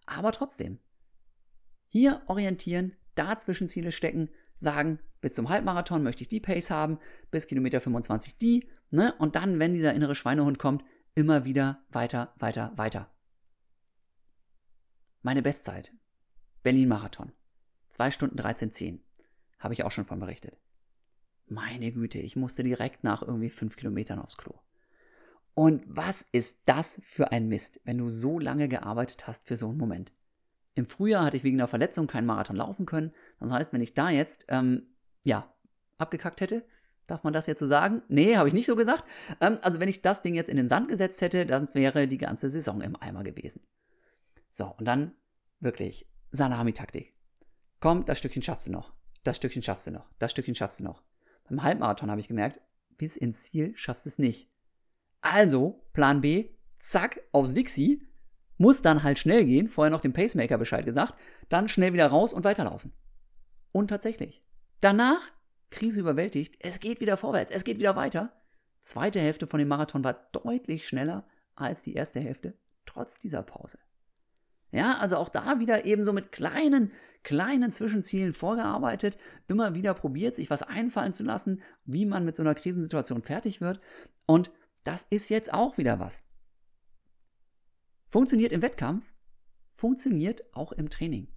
Aber trotzdem, hier orientieren, da Zwischenziele stecken, sagen, bis zum Halbmarathon möchte ich die Pace haben, bis Kilometer 25 die, ne? Und dann, wenn dieser innere Schweinehund kommt, immer wieder weiter, weiter, weiter. Meine Bestzeit. Berlin-Marathon. 2 Stunden 13,10. Habe ich auch schon von berichtet. Meine Güte, ich musste direkt nach irgendwie 5 Kilometern aufs Klo. Und was ist das für ein Mist, wenn du so lange gearbeitet hast für so einen Moment? Im Frühjahr hatte ich wegen einer Verletzung keinen Marathon laufen können. Das heißt, wenn ich da jetzt, ähm, ja, abgekackt hätte, darf man das jetzt so sagen? Nee, habe ich nicht so gesagt. Ähm, also wenn ich das Ding jetzt in den Sand gesetzt hätte, dann wäre die ganze Saison im Eimer gewesen. So, und dann wirklich Salami-Taktik. Komm, das Stückchen schaffst du noch. Das Stückchen schaffst du noch. Das Stückchen schaffst du noch. Beim Halbmarathon habe ich gemerkt, bis ins Ziel schaffst du es nicht. Also, Plan B, zack, aufs Dixie, muss dann halt schnell gehen, vorher noch dem Pacemaker Bescheid gesagt, dann schnell wieder raus und weiterlaufen. Und tatsächlich. Danach, Krise überwältigt, es geht wieder vorwärts, es geht wieder weiter. Zweite Hälfte von dem Marathon war deutlich schneller als die erste Hälfte, trotz dieser Pause. Ja, also auch da wieder eben so mit kleinen, kleinen Zwischenzielen vorgearbeitet, immer wieder probiert, sich was einfallen zu lassen, wie man mit so einer Krisensituation fertig wird. Und das ist jetzt auch wieder was. Funktioniert im Wettkampf, funktioniert auch im Training.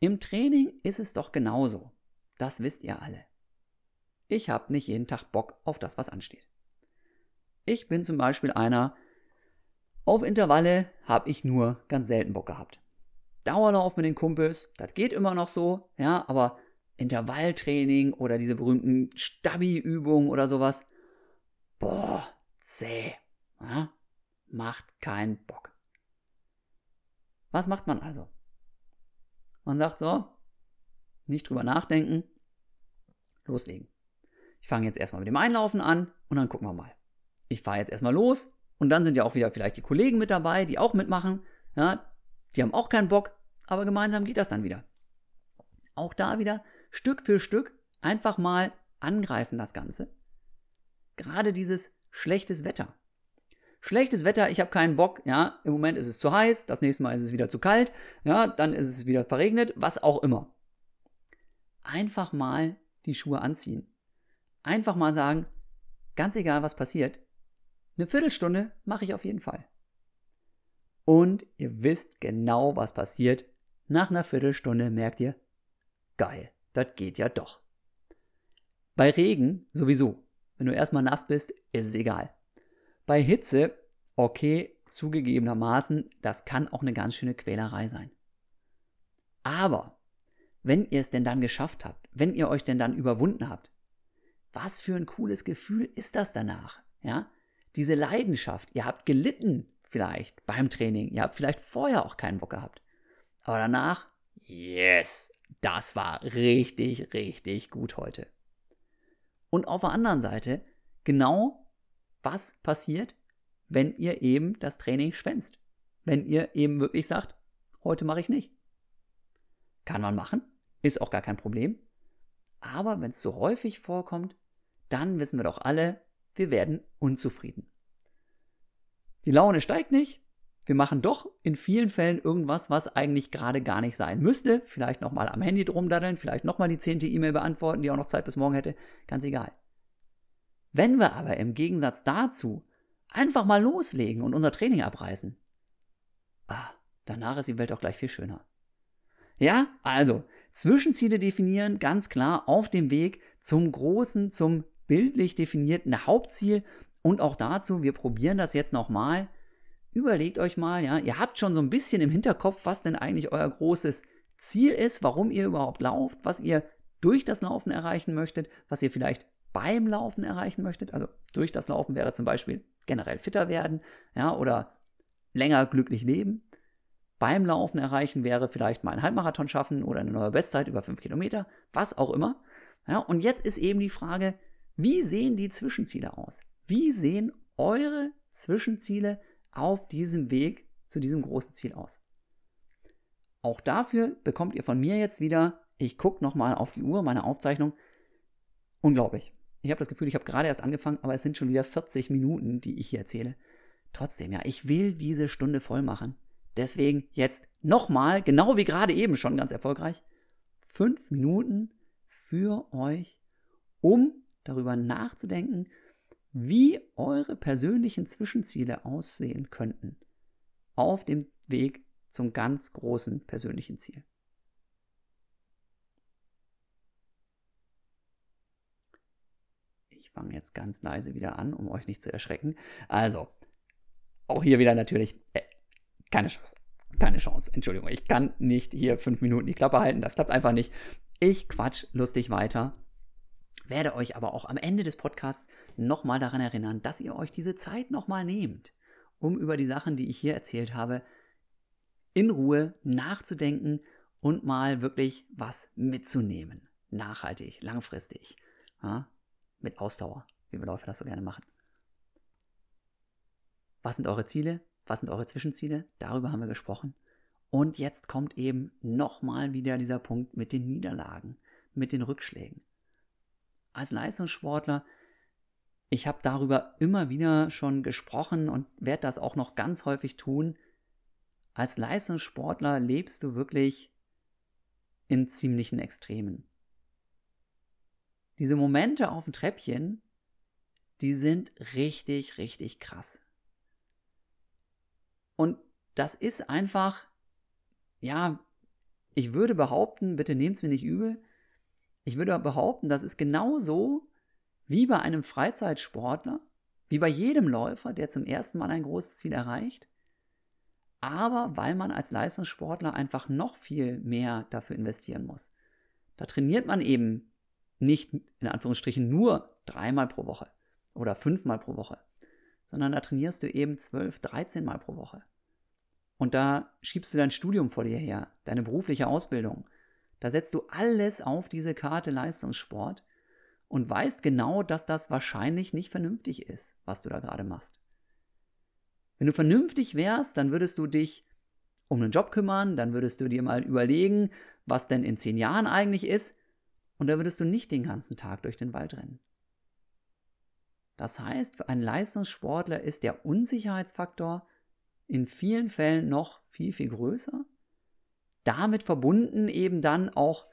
Im Training ist es doch genauso. Das wisst ihr alle. Ich habe nicht jeden Tag Bock auf das, was ansteht. Ich bin zum Beispiel einer, auf Intervalle habe ich nur ganz selten Bock gehabt. Dauerlauf mit den Kumpels, das geht immer noch so, ja, aber Intervalltraining oder diese berühmten Stabi-Übungen oder sowas, boah, zäh, ja, macht keinen Bock. Was macht man also? Man sagt so, nicht drüber nachdenken, loslegen. Ich fange jetzt erstmal mit dem Einlaufen an und dann gucken wir mal. Ich fahre jetzt erstmal los, und dann sind ja auch wieder vielleicht die Kollegen mit dabei, die auch mitmachen. Ja, die haben auch keinen Bock, aber gemeinsam geht das dann wieder. Auch da wieder Stück für Stück einfach mal angreifen das Ganze. Gerade dieses schlechtes Wetter. Schlechtes Wetter, ich habe keinen Bock, ja, im Moment ist es zu heiß, das nächste Mal ist es wieder zu kalt, ja, dann ist es wieder verregnet, was auch immer. Einfach mal die Schuhe anziehen. Einfach mal sagen, ganz egal was passiert, eine Viertelstunde mache ich auf jeden Fall. Und ihr wisst genau, was passiert. Nach einer Viertelstunde merkt ihr, geil, das geht ja doch. Bei Regen sowieso. Wenn du erstmal nass bist, ist es egal. Bei Hitze, okay, zugegebenermaßen, das kann auch eine ganz schöne Quälerei sein. Aber wenn ihr es denn dann geschafft habt, wenn ihr euch denn dann überwunden habt, was für ein cooles Gefühl ist das danach? Ja? Diese Leidenschaft, ihr habt gelitten vielleicht beim Training, ihr habt vielleicht vorher auch keinen Bock gehabt. Aber danach, yes, das war richtig, richtig gut heute. Und auf der anderen Seite, genau was passiert, wenn ihr eben das Training schwänzt. Wenn ihr eben wirklich sagt, heute mache ich nicht. Kann man machen, ist auch gar kein Problem. Aber wenn es so häufig vorkommt, dann wissen wir doch alle, wir werden unzufrieden. Die Laune steigt nicht. Wir machen doch in vielen Fällen irgendwas, was eigentlich gerade gar nicht sein müsste. Vielleicht nochmal am Handy drumdaddeln, vielleicht nochmal die zehnte E-Mail beantworten, die auch noch Zeit bis morgen hätte. Ganz egal. Wenn wir aber im Gegensatz dazu einfach mal loslegen und unser Training abreißen, ah, danach ist die Welt auch gleich viel schöner. Ja, also Zwischenziele definieren, ganz klar auf dem Weg zum großen, zum bildlich definierten Hauptziel. Und auch dazu, wir probieren das jetzt nochmal. Überlegt euch mal, ja, ihr habt schon so ein bisschen im Hinterkopf, was denn eigentlich euer großes Ziel ist, warum ihr überhaupt lauft, was ihr durch das Laufen erreichen möchtet, was ihr vielleicht beim Laufen erreichen möchtet. Also durch das Laufen wäre zum Beispiel generell fitter werden, ja, oder länger glücklich leben. Beim Laufen erreichen wäre vielleicht mal einen Halbmarathon schaffen oder eine neue Bestzeit über fünf Kilometer, was auch immer. Ja, und jetzt ist eben die Frage, wie sehen die Zwischenziele aus? Wie sehen eure Zwischenziele auf diesem Weg zu diesem großen Ziel aus? Auch dafür bekommt ihr von mir jetzt wieder, ich gucke nochmal auf die Uhr, meine Aufzeichnung. Unglaublich. Ich habe das Gefühl, ich habe gerade erst angefangen, aber es sind schon wieder 40 Minuten, die ich hier erzähle. Trotzdem, ja, ich will diese Stunde voll machen. Deswegen jetzt nochmal, genau wie gerade eben schon ganz erfolgreich, fünf Minuten für euch, um darüber nachzudenken, wie eure persönlichen Zwischenziele aussehen könnten auf dem Weg zum ganz großen persönlichen Ziel. Ich fange jetzt ganz leise wieder an, um euch nicht zu erschrecken. Also, auch hier wieder natürlich äh, keine Chance. Keine Chance. Entschuldigung, ich kann nicht hier fünf Minuten die Klappe halten. Das klappt einfach nicht. Ich quatsch lustig weiter. Werde euch aber auch am Ende des Podcasts nochmal daran erinnern, dass ihr euch diese Zeit nochmal nehmt, um über die Sachen, die ich hier erzählt habe, in Ruhe nachzudenken und mal wirklich was mitzunehmen. Nachhaltig, langfristig. Ja, mit Ausdauer, wie wir Läufer das so gerne machen. Was sind eure Ziele? Was sind eure Zwischenziele? Darüber haben wir gesprochen. Und jetzt kommt eben nochmal wieder dieser Punkt mit den Niederlagen, mit den Rückschlägen. Als Leistungssportler, ich habe darüber immer wieder schon gesprochen und werde das auch noch ganz häufig tun. Als Leistungssportler lebst du wirklich in ziemlichen Extremen. Diese Momente auf dem Treppchen, die sind richtig, richtig krass. Und das ist einfach, ja, ich würde behaupten, bitte nehmt es mir nicht übel, ich würde behaupten, das ist genauso wie bei einem Freizeitsportler, wie bei jedem Läufer, der zum ersten Mal ein großes Ziel erreicht, aber weil man als Leistungssportler einfach noch viel mehr dafür investieren muss. Da trainiert man eben nicht in Anführungsstrichen nur dreimal pro Woche oder fünfmal pro Woche, sondern da trainierst du eben 12, 13 Mal pro Woche. Und da schiebst du dein Studium vor dir her, deine berufliche Ausbildung. Da setzt du alles auf diese Karte Leistungssport und weißt genau, dass das wahrscheinlich nicht vernünftig ist, was du da gerade machst. Wenn du vernünftig wärst, dann würdest du dich um einen Job kümmern, dann würdest du dir mal überlegen, was denn in zehn Jahren eigentlich ist, und da würdest du nicht den ganzen Tag durch den Wald rennen. Das heißt, für einen Leistungssportler ist der Unsicherheitsfaktor in vielen Fällen noch viel, viel größer. Damit verbunden eben dann auch,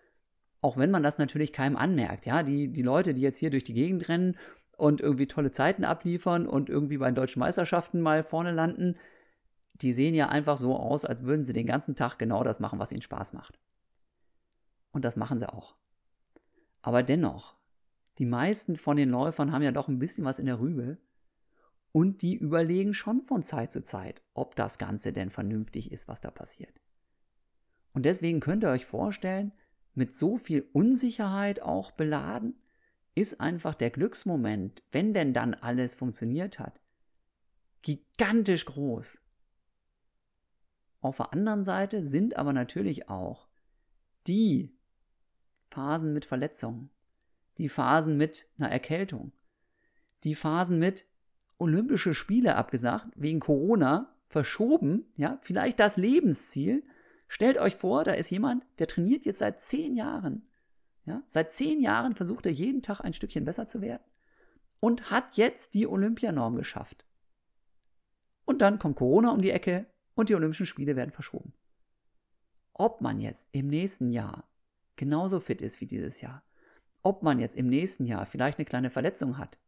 auch wenn man das natürlich keinem anmerkt, ja, die, die Leute, die jetzt hier durch die Gegend rennen und irgendwie tolle Zeiten abliefern und irgendwie bei den deutschen Meisterschaften mal vorne landen, die sehen ja einfach so aus, als würden sie den ganzen Tag genau das machen, was ihnen Spaß macht. Und das machen sie auch. Aber dennoch, die meisten von den Läufern haben ja doch ein bisschen was in der Rübe. Und die überlegen schon von Zeit zu Zeit, ob das Ganze denn vernünftig ist, was da passiert. Und deswegen könnt ihr euch vorstellen, mit so viel Unsicherheit auch beladen, ist einfach der Glücksmoment, wenn denn dann alles funktioniert hat, gigantisch groß. Auf der anderen Seite sind aber natürlich auch die Phasen mit Verletzungen, die Phasen mit einer Erkältung, die Phasen mit Olympische Spiele abgesagt, wegen Corona verschoben, ja, vielleicht das Lebensziel. Stellt euch vor, da ist jemand, der trainiert jetzt seit zehn Jahren. Ja, seit zehn Jahren versucht er jeden Tag ein Stückchen besser zu werden und hat jetzt die Olympianorm geschafft. Und dann kommt Corona um die Ecke und die Olympischen Spiele werden verschoben. Ob man jetzt im nächsten Jahr genauso fit ist wie dieses Jahr, ob man jetzt im nächsten Jahr vielleicht eine kleine Verletzung hat.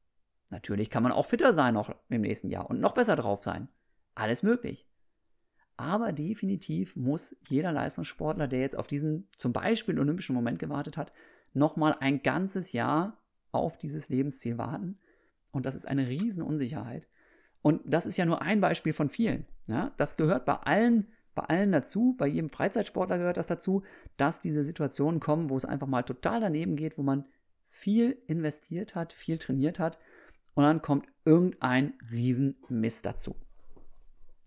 Natürlich kann man auch fitter sein noch im nächsten Jahr und noch besser drauf sein. Alles möglich. Aber definitiv muss jeder Leistungssportler, der jetzt auf diesen zum Beispiel olympischen Moment gewartet hat, nochmal ein ganzes Jahr auf dieses Lebensziel warten. Und das ist eine Riesenunsicherheit. Und das ist ja nur ein Beispiel von vielen. Ja, das gehört bei allen, bei allen dazu, bei jedem Freizeitsportler gehört das dazu, dass diese Situationen kommen, wo es einfach mal total daneben geht, wo man viel investiert hat, viel trainiert hat und dann kommt irgendein Riesenmist dazu.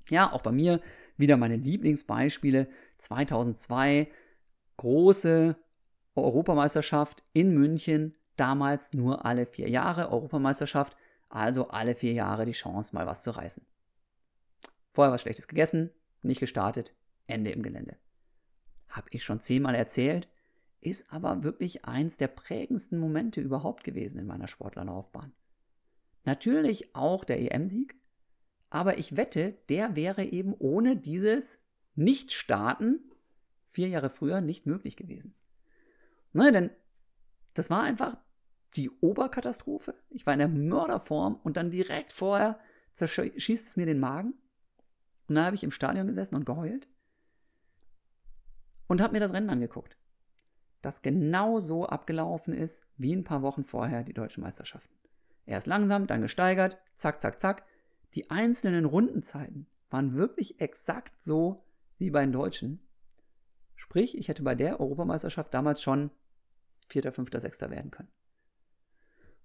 Ja, auch bei mir wieder meine Lieblingsbeispiele. 2002 große Europameisterschaft in München, damals nur alle vier Jahre Europameisterschaft, also alle vier Jahre die Chance, mal was zu reißen. Vorher was Schlechtes gegessen, nicht gestartet, Ende im Gelände. Hab ich schon zehnmal erzählt, ist aber wirklich eins der prägendsten Momente überhaupt gewesen in meiner Sportlerlaufbahn. Natürlich auch der EM-Sieg, aber ich wette, der wäre eben ohne dieses Nicht-Starten vier Jahre früher nicht möglich gewesen. Ne, denn das war einfach die Oberkatastrophe. Ich war in der Mörderform und dann direkt vorher zerschießt es mir den Magen. Und dann habe ich im Stadion gesessen und geheult und habe mir das Rennen angeguckt, das genau so abgelaufen ist wie ein paar Wochen vorher die deutschen Meisterschaften. Erst langsam, dann gesteigert, zack, zack, zack. Die einzelnen Rundenzeiten waren wirklich exakt so wie bei den Deutschen. Sprich, ich hätte bei der Europameisterschaft damals schon Vierter, Fünfter, Sechster werden können.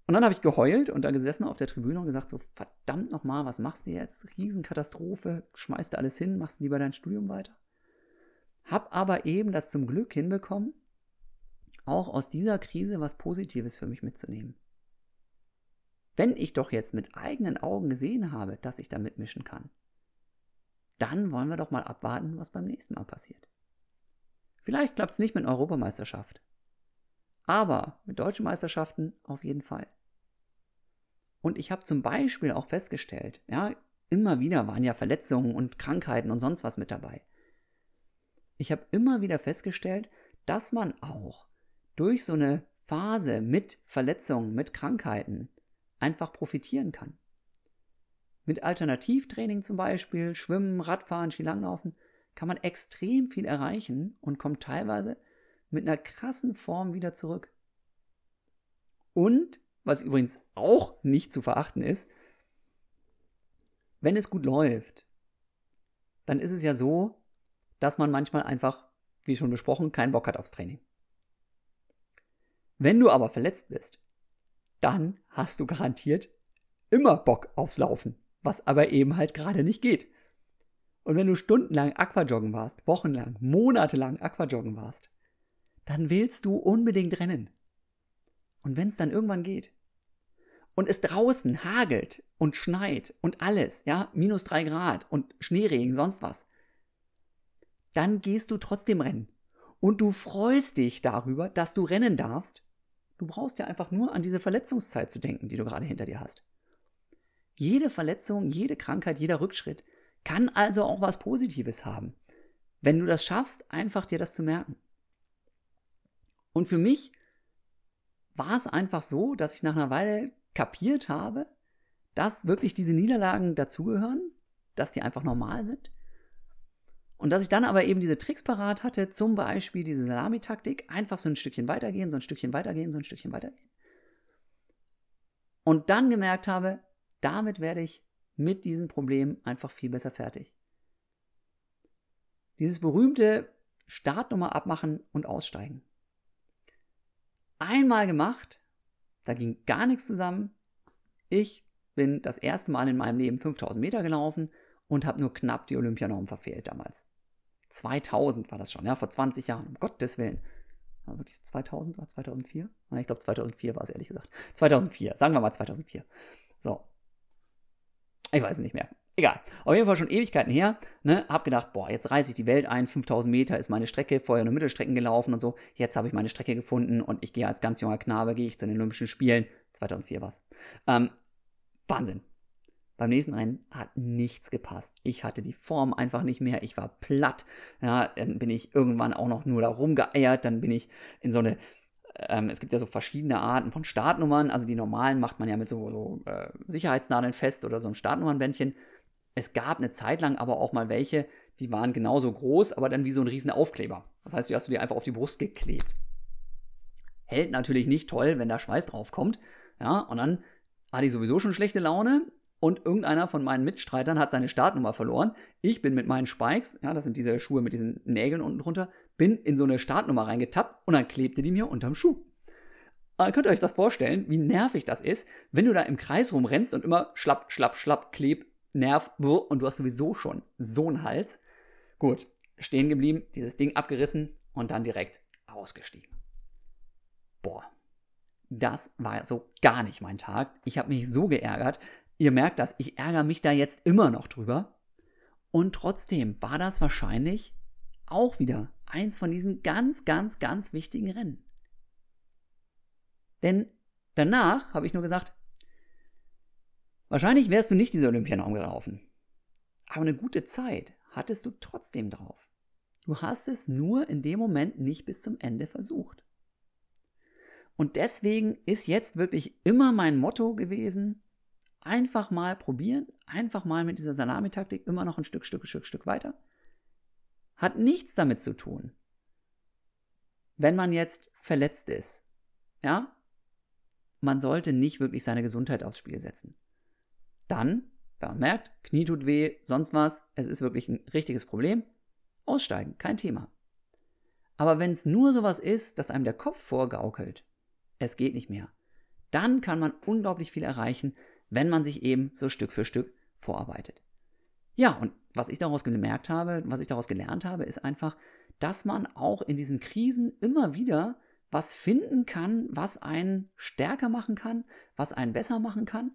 Und dann habe ich geheult und da gesessen auf der Tribüne und gesagt, so verdammt nochmal, was machst du jetzt? Riesenkatastrophe, schmeißt du alles hin, machst du lieber dein Studium weiter? Hab aber eben das zum Glück hinbekommen, auch aus dieser Krise was Positives für mich mitzunehmen. Wenn ich doch jetzt mit eigenen Augen gesehen habe, dass ich da mitmischen kann, dann wollen wir doch mal abwarten, was beim nächsten Mal passiert. Vielleicht klappt es nicht mit Europameisterschaft, aber mit deutschen Meisterschaften auf jeden Fall. Und ich habe zum Beispiel auch festgestellt, ja, immer wieder waren ja Verletzungen und Krankheiten und sonst was mit dabei. Ich habe immer wieder festgestellt, dass man auch durch so eine Phase mit Verletzungen, mit Krankheiten einfach profitieren kann. Mit Alternativtraining zum Beispiel, Schwimmen, Radfahren, Skilanglaufen, kann man extrem viel erreichen und kommt teilweise mit einer krassen Form wieder zurück. Und, was übrigens auch nicht zu verachten ist, wenn es gut läuft, dann ist es ja so, dass man manchmal einfach, wie schon besprochen, keinen Bock hat aufs Training. Wenn du aber verletzt bist, dann hast du garantiert immer Bock aufs Laufen, was aber eben halt gerade nicht geht. Und wenn du stundenlang Aquajoggen warst, wochenlang, monatelang Aquajoggen warst, dann willst du unbedingt rennen. Und wenn es dann irgendwann geht und es draußen hagelt und schneit und alles, ja, minus drei Grad und Schneeregen, sonst was, dann gehst du trotzdem rennen. Und du freust dich darüber, dass du rennen darfst. Du brauchst ja einfach nur an diese Verletzungszeit zu denken, die du gerade hinter dir hast. Jede Verletzung, jede Krankheit, jeder Rückschritt kann also auch was Positives haben. Wenn du das schaffst, einfach dir das zu merken. Und für mich war es einfach so, dass ich nach einer Weile kapiert habe, dass wirklich diese Niederlagen dazugehören, dass die einfach normal sind. Und dass ich dann aber eben diese Tricks parat hatte, zum Beispiel diese Salami-Taktik, einfach so ein Stückchen weitergehen, so ein Stückchen weitergehen, so ein Stückchen weitergehen. Und dann gemerkt habe, damit werde ich mit diesem Problem einfach viel besser fertig. Dieses berühmte Startnummer abmachen und aussteigen. Einmal gemacht, da ging gar nichts zusammen. Ich bin das erste Mal in meinem Leben 5000 Meter gelaufen und habe nur knapp die Olympianorm verfehlt damals. 2000 war das schon, ja, vor 20 Jahren, um Gottes Willen. War wirklich 2000 war 2004? Ich glaube 2004 war es ehrlich gesagt. 2004, sagen wir mal 2004. So, ich weiß es nicht mehr. Egal. Auf jeden Fall schon Ewigkeiten her. Ne? Hab gedacht, boah, jetzt reiße ich die Welt ein. 5000 Meter ist meine Strecke. Vorher nur Mittelstrecken gelaufen und so. Jetzt habe ich meine Strecke gefunden und ich gehe als ganz junger Knabe, gehe ich zu den Olympischen Spielen. 2004 war's. Ähm, Wahnsinn. Beim nächsten Rennen hat nichts gepasst. Ich hatte die Form einfach nicht mehr. Ich war platt. Ja, dann bin ich irgendwann auch noch nur da rumgeeiert. Dann bin ich in so eine ähm, es gibt ja so verschiedene Arten von Startnummern. Also die normalen macht man ja mit so, so äh, Sicherheitsnadeln fest oder so einem Startnummernbändchen. Es gab eine Zeit lang aber auch mal welche, die waren genauso groß, aber dann wie so ein riesen Aufkleber. Das heißt, die hast du dir einfach auf die Brust geklebt. Hält natürlich nicht toll, wenn da Schweiß drauf kommt. Ja, und dann hatte ich sowieso schon schlechte Laune und irgendeiner von meinen Mitstreitern hat seine Startnummer verloren. Ich bin mit meinen Spikes, ja, das sind diese Schuhe mit diesen Nägeln unten drunter, bin in so eine Startnummer reingetappt und dann klebte die mir unterm Schuh. Aber könnt ihr euch das vorstellen, wie nervig das ist, wenn du da im Kreis rumrennst und immer schlapp, schlapp, schlapp, kleb, nerv, und du hast sowieso schon so einen Hals. Gut, stehen geblieben, dieses Ding abgerissen und dann direkt ausgestiegen. Boah, das war so gar nicht mein Tag. Ich habe mich so geärgert. Ihr merkt das, ich ärgere mich da jetzt immer noch drüber. Und trotzdem war das wahrscheinlich auch wieder eins von diesen ganz, ganz, ganz wichtigen Rennen. Denn danach habe ich nur gesagt, wahrscheinlich wärst du nicht diese Olympianorm gelaufen. Aber eine gute Zeit hattest du trotzdem drauf. Du hast es nur in dem Moment nicht bis zum Ende versucht. Und deswegen ist jetzt wirklich immer mein Motto gewesen, einfach mal probieren, einfach mal mit dieser Salamitaktik immer noch ein Stück, Stück, Stück, Stück weiter. Hat nichts damit zu tun, wenn man jetzt verletzt ist. Ja? Man sollte nicht wirklich seine Gesundheit aufs Spiel setzen. Dann, wenn man merkt, Knie tut weh, sonst was, es ist wirklich ein richtiges Problem, aussteigen, kein Thema. Aber wenn es nur sowas ist, dass einem der Kopf vorgaukelt, es geht nicht mehr, dann kann man unglaublich viel erreichen, wenn man sich eben so Stück für Stück vorarbeitet. Ja, und was ich daraus gemerkt habe, was ich daraus gelernt habe, ist einfach, dass man auch in diesen Krisen immer wieder was finden kann, was einen stärker machen kann, was einen besser machen kann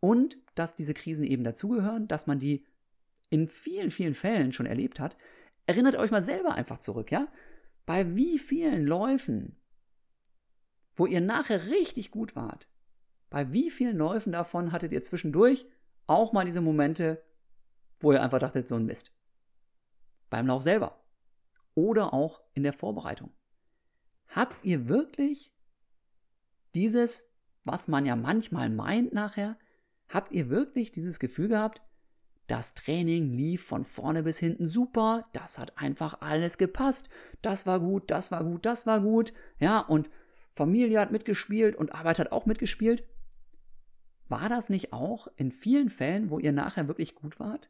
und dass diese Krisen eben dazugehören, dass man die in vielen, vielen Fällen schon erlebt hat. Erinnert euch mal selber einfach zurück, ja? Bei wie vielen Läufen, wo ihr nachher richtig gut wart, bei wie vielen Läufen davon hattet ihr zwischendurch auch mal diese Momente, wo ihr einfach dachtet, so ein Mist. Beim Lauf selber. Oder auch in der Vorbereitung. Habt ihr wirklich dieses, was man ja manchmal meint nachher, habt ihr wirklich dieses Gefühl gehabt, das Training lief von vorne bis hinten super, das hat einfach alles gepasst, das war gut, das war gut, das war gut, ja, und Familie hat mitgespielt und Arbeit hat auch mitgespielt. War das nicht auch in vielen Fällen, wo ihr nachher wirklich gut wart?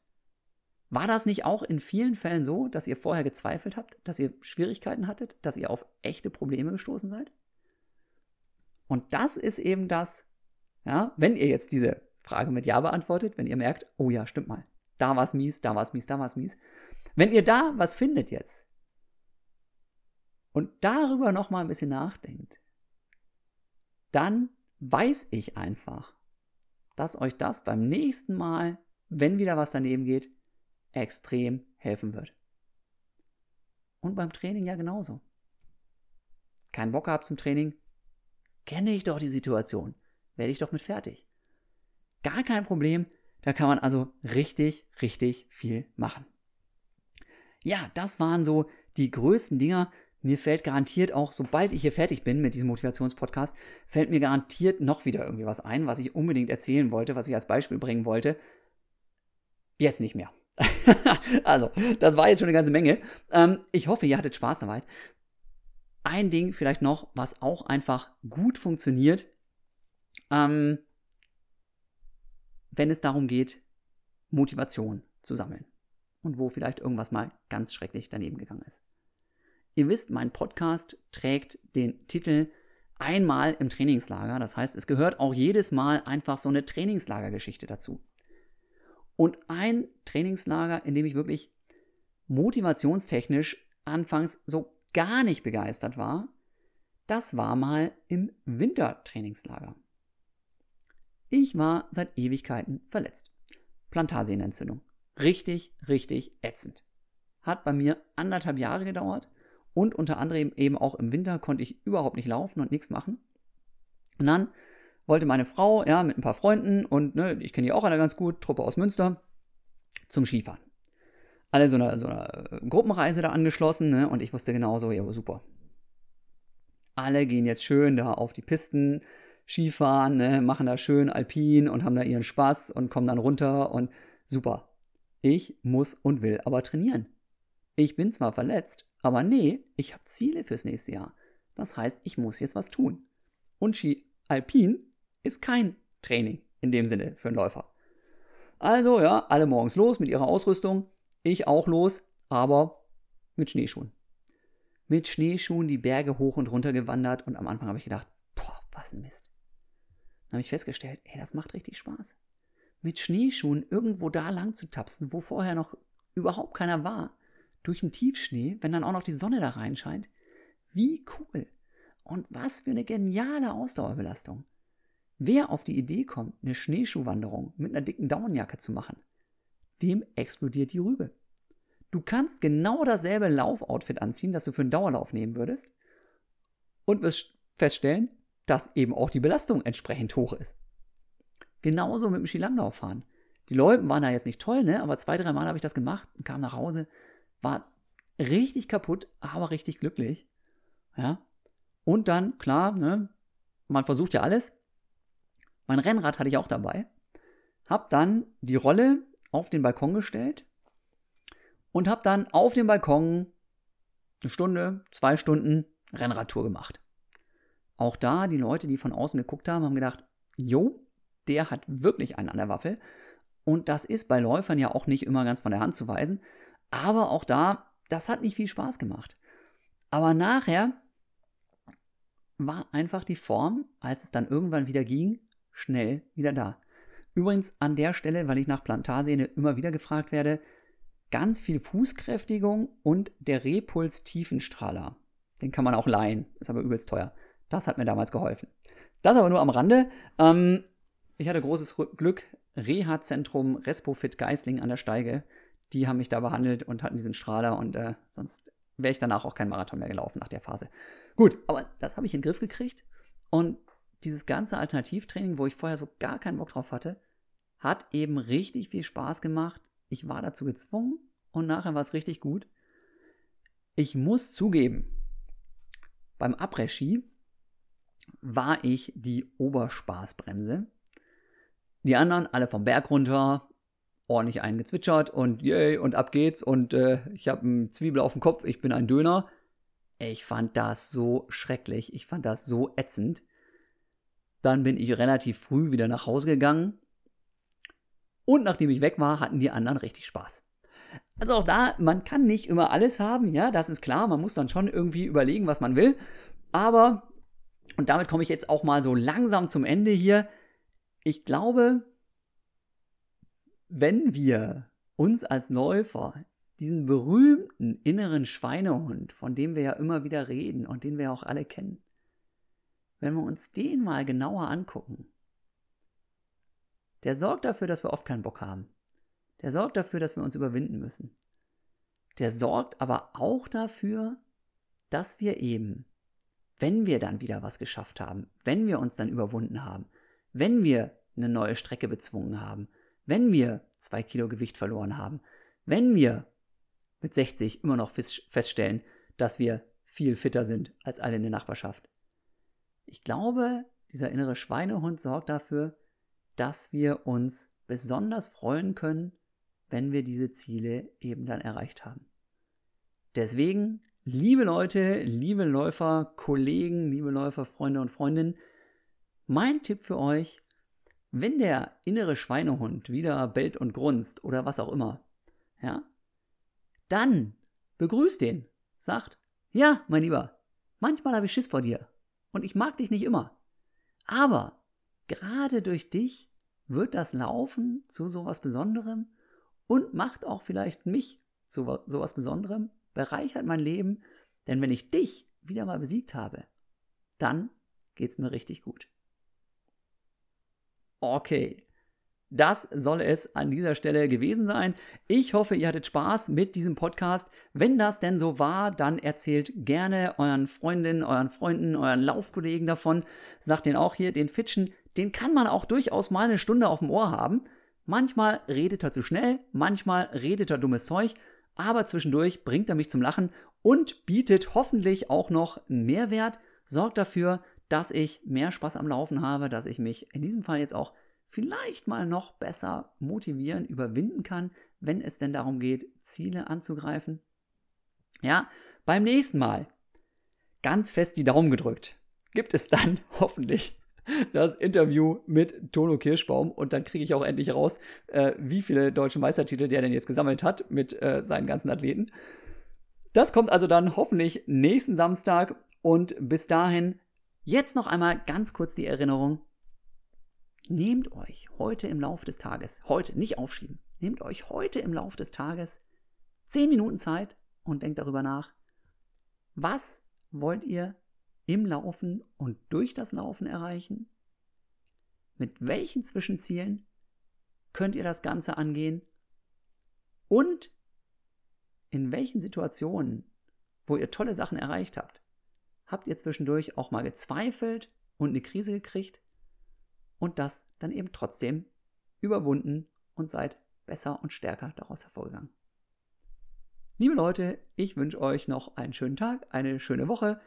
War das nicht auch in vielen Fällen so, dass ihr vorher gezweifelt habt, dass ihr Schwierigkeiten hattet, dass ihr auf echte Probleme gestoßen seid? Und das ist eben das, ja, wenn ihr jetzt diese Frage mit Ja beantwortet, wenn ihr merkt, oh ja, stimmt mal, da war es mies, da war es mies, da war es mies. Wenn ihr da was findet jetzt und darüber nochmal ein bisschen nachdenkt, dann weiß ich einfach, dass euch das beim nächsten Mal, wenn wieder was daneben geht, extrem helfen wird. Und beim Training ja genauso. Keinen Bock gehabt zum Training? Kenne ich doch die Situation. Werde ich doch mit fertig. Gar kein Problem. Da kann man also richtig, richtig viel machen. Ja, das waren so die größten Dinger, mir fällt garantiert auch, sobald ich hier fertig bin mit diesem Motivationspodcast, fällt mir garantiert noch wieder irgendwie was ein, was ich unbedingt erzählen wollte, was ich als Beispiel bringen wollte. Jetzt nicht mehr. also, das war jetzt schon eine ganze Menge. Ähm, ich hoffe, ihr hattet Spaß dabei. Ein Ding vielleicht noch, was auch einfach gut funktioniert, ähm, wenn es darum geht, Motivation zu sammeln. Und wo vielleicht irgendwas mal ganz schrecklich daneben gegangen ist. Ihr wisst, mein Podcast trägt den Titel Einmal im Trainingslager. Das heißt, es gehört auch jedes Mal einfach so eine Trainingslagergeschichte dazu. Und ein Trainingslager, in dem ich wirklich motivationstechnisch anfangs so gar nicht begeistert war, das war mal im Wintertrainingslager. Ich war seit Ewigkeiten verletzt. Plantarsehnenentzündung. Richtig, richtig ätzend. Hat bei mir anderthalb Jahre gedauert und unter anderem eben auch im Winter konnte ich überhaupt nicht laufen und nichts machen. Und dann wollte meine Frau, ja, mit ein paar Freunden und ne, ich kenne die auch alle ganz gut, Truppe aus Münster, zum Skifahren. Alle so eine, so eine Gruppenreise da angeschlossen, ne, und ich wusste genauso, ja, super. Alle gehen jetzt schön da auf die Pisten, Skifahren, ne, machen da schön alpin und haben da ihren Spaß und kommen dann runter und super. Ich muss und will aber trainieren. Ich bin zwar verletzt, aber nee, ich habe Ziele fürs nächste Jahr. Das heißt, ich muss jetzt was tun. Und Ski Alpin ist kein Training in dem Sinne für einen Läufer. Also ja, alle morgens los mit ihrer Ausrüstung, ich auch los, aber mit Schneeschuhen. Mit Schneeschuhen die Berge hoch und runter gewandert und am Anfang habe ich gedacht, boah, was ein Mist. Dann habe ich festgestellt, ey, das macht richtig Spaß. Mit Schneeschuhen irgendwo da lang zu tapsen, wo vorher noch überhaupt keiner war, durch den Tiefschnee, wenn dann auch noch die Sonne da reinscheint. Wie cool! Und was für eine geniale Ausdauerbelastung. Wer auf die Idee kommt, eine Schneeschuhwanderung mit einer dicken Daunenjacke zu machen, dem explodiert die Rübe. Du kannst genau dasselbe Laufoutfit anziehen, das du für einen Dauerlauf nehmen würdest, und wirst feststellen, dass eben auch die Belastung entsprechend hoch ist. Genauso mit dem Skilanglauf fahren. Die Leute waren da jetzt nicht toll, ne? aber zwei, drei Mal habe ich das gemacht und kam nach Hause war richtig kaputt, aber richtig glücklich. Ja. Und dann, klar, ne, man versucht ja alles. Mein Rennrad hatte ich auch dabei. Hab dann die Rolle auf den Balkon gestellt und hab dann auf dem Balkon eine Stunde, zwei Stunden Rennradtour gemacht. Auch da, die Leute, die von außen geguckt haben, haben gedacht, jo, der hat wirklich einen an der Waffel. Und das ist bei Läufern ja auch nicht immer ganz von der Hand zu weisen. Aber auch da, das hat nicht viel Spaß gemacht. Aber nachher war einfach die Form, als es dann irgendwann wieder ging, schnell wieder da. Übrigens an der Stelle, weil ich nach Plantarsehne immer wieder gefragt werde, ganz viel Fußkräftigung und der Repuls Tiefenstrahler. Den kann man auch leihen, ist aber übelst teuer. Das hat mir damals geholfen. Das aber nur am Rande. Ähm, ich hatte großes Glück. Reha-Zentrum Respofit Geisling an der Steige. Die haben mich da behandelt und hatten diesen Strahler und äh, sonst wäre ich danach auch kein Marathon mehr gelaufen nach der Phase. Gut, aber das habe ich in den Griff gekriegt und dieses ganze Alternativtraining, wo ich vorher so gar keinen Bock drauf hatte, hat eben richtig viel Spaß gemacht. Ich war dazu gezwungen und nachher war es richtig gut. Ich muss zugeben, beim Après-Ski war ich die Oberspaßbremse. Die anderen alle vom Berg runter, ordentlich eingezwitschert und yay und ab geht's und äh, ich habe einen Zwiebel auf dem Kopf, ich bin ein Döner. Ich fand das so schrecklich, ich fand das so ätzend. Dann bin ich relativ früh wieder nach Hause gegangen. Und nachdem ich weg war, hatten die anderen richtig Spaß. Also auch da, man kann nicht immer alles haben, ja, das ist klar. Man muss dann schon irgendwie überlegen, was man will. Aber, und damit komme ich jetzt auch mal so langsam zum Ende hier. Ich glaube, wenn wir uns als Läufer diesen berühmten inneren Schweinehund, von dem wir ja immer wieder reden und den wir auch alle kennen, wenn wir uns den mal genauer angucken, der sorgt dafür, dass wir oft keinen Bock haben. Der sorgt dafür, dass wir uns überwinden müssen. Der sorgt aber auch dafür, dass wir eben, wenn wir dann wieder was geschafft haben, wenn wir uns dann überwunden haben, wenn wir eine neue Strecke bezwungen haben, wenn wir zwei Kilo Gewicht verloren haben, wenn wir mit 60 immer noch feststellen, dass wir viel fitter sind als alle in der Nachbarschaft, ich glaube, dieser innere Schweinehund sorgt dafür, dass wir uns besonders freuen können, wenn wir diese Ziele eben dann erreicht haben. Deswegen, liebe Leute, liebe Läufer, Kollegen, liebe Läufer, Freunde und Freundinnen, mein Tipp für euch, wenn der innere Schweinehund wieder bellt und grunzt oder was auch immer, ja, dann begrüßt den, sagt, ja, mein Lieber, manchmal habe ich Schiss vor dir und ich mag dich nicht immer. Aber gerade durch dich wird das Laufen zu sowas Besonderem und macht auch vielleicht mich zu sowas Besonderem, bereichert mein Leben, denn wenn ich dich wieder mal besiegt habe, dann geht's mir richtig gut. Okay, das soll es an dieser Stelle gewesen sein. Ich hoffe, ihr hattet Spaß mit diesem Podcast. Wenn das denn so war, dann erzählt gerne euren Freundinnen, euren Freunden, euren Laufkollegen davon. Sagt denen auch hier, den Fitschen, den kann man auch durchaus mal eine Stunde auf dem Ohr haben. Manchmal redet er zu schnell, manchmal redet er dummes Zeug, aber zwischendurch bringt er mich zum Lachen und bietet hoffentlich auch noch Mehrwert, sorgt dafür, dass ich mehr Spaß am Laufen habe, dass ich mich in diesem Fall jetzt auch vielleicht mal noch besser motivieren, überwinden kann, wenn es denn darum geht, Ziele anzugreifen. Ja, beim nächsten Mal ganz fest die Daumen gedrückt. Gibt es dann hoffentlich das Interview mit Tono Kirschbaum und dann kriege ich auch endlich raus, äh, wie viele deutsche Meistertitel der denn jetzt gesammelt hat mit äh, seinen ganzen Athleten. Das kommt also dann hoffentlich nächsten Samstag und bis dahin jetzt noch einmal ganz kurz die Erinnerung, nehmt euch heute im Laufe des Tages, heute, nicht aufschieben, nehmt euch heute im Laufe des Tages 10 Minuten Zeit und denkt darüber nach, was wollt ihr im Laufen und durch das Laufen erreichen? Mit welchen Zwischenzielen könnt ihr das Ganze angehen? Und in welchen Situationen, wo ihr tolle Sachen erreicht habt, Habt ihr zwischendurch auch mal gezweifelt und eine Krise gekriegt und das dann eben trotzdem überwunden und seid besser und stärker daraus hervorgegangen? Liebe Leute, ich wünsche euch noch einen schönen Tag, eine schöne Woche.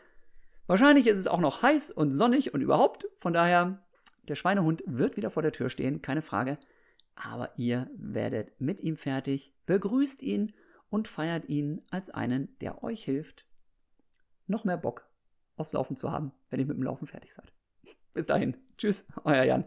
Wahrscheinlich ist es auch noch heiß und sonnig und überhaupt. Von daher, der Schweinehund wird wieder vor der Tür stehen, keine Frage. Aber ihr werdet mit ihm fertig, begrüßt ihn und feiert ihn als einen, der euch hilft, noch mehr Bock aufs Laufen zu haben, wenn ihr mit dem Laufen fertig seid. Bis dahin. Tschüss, euer Jan.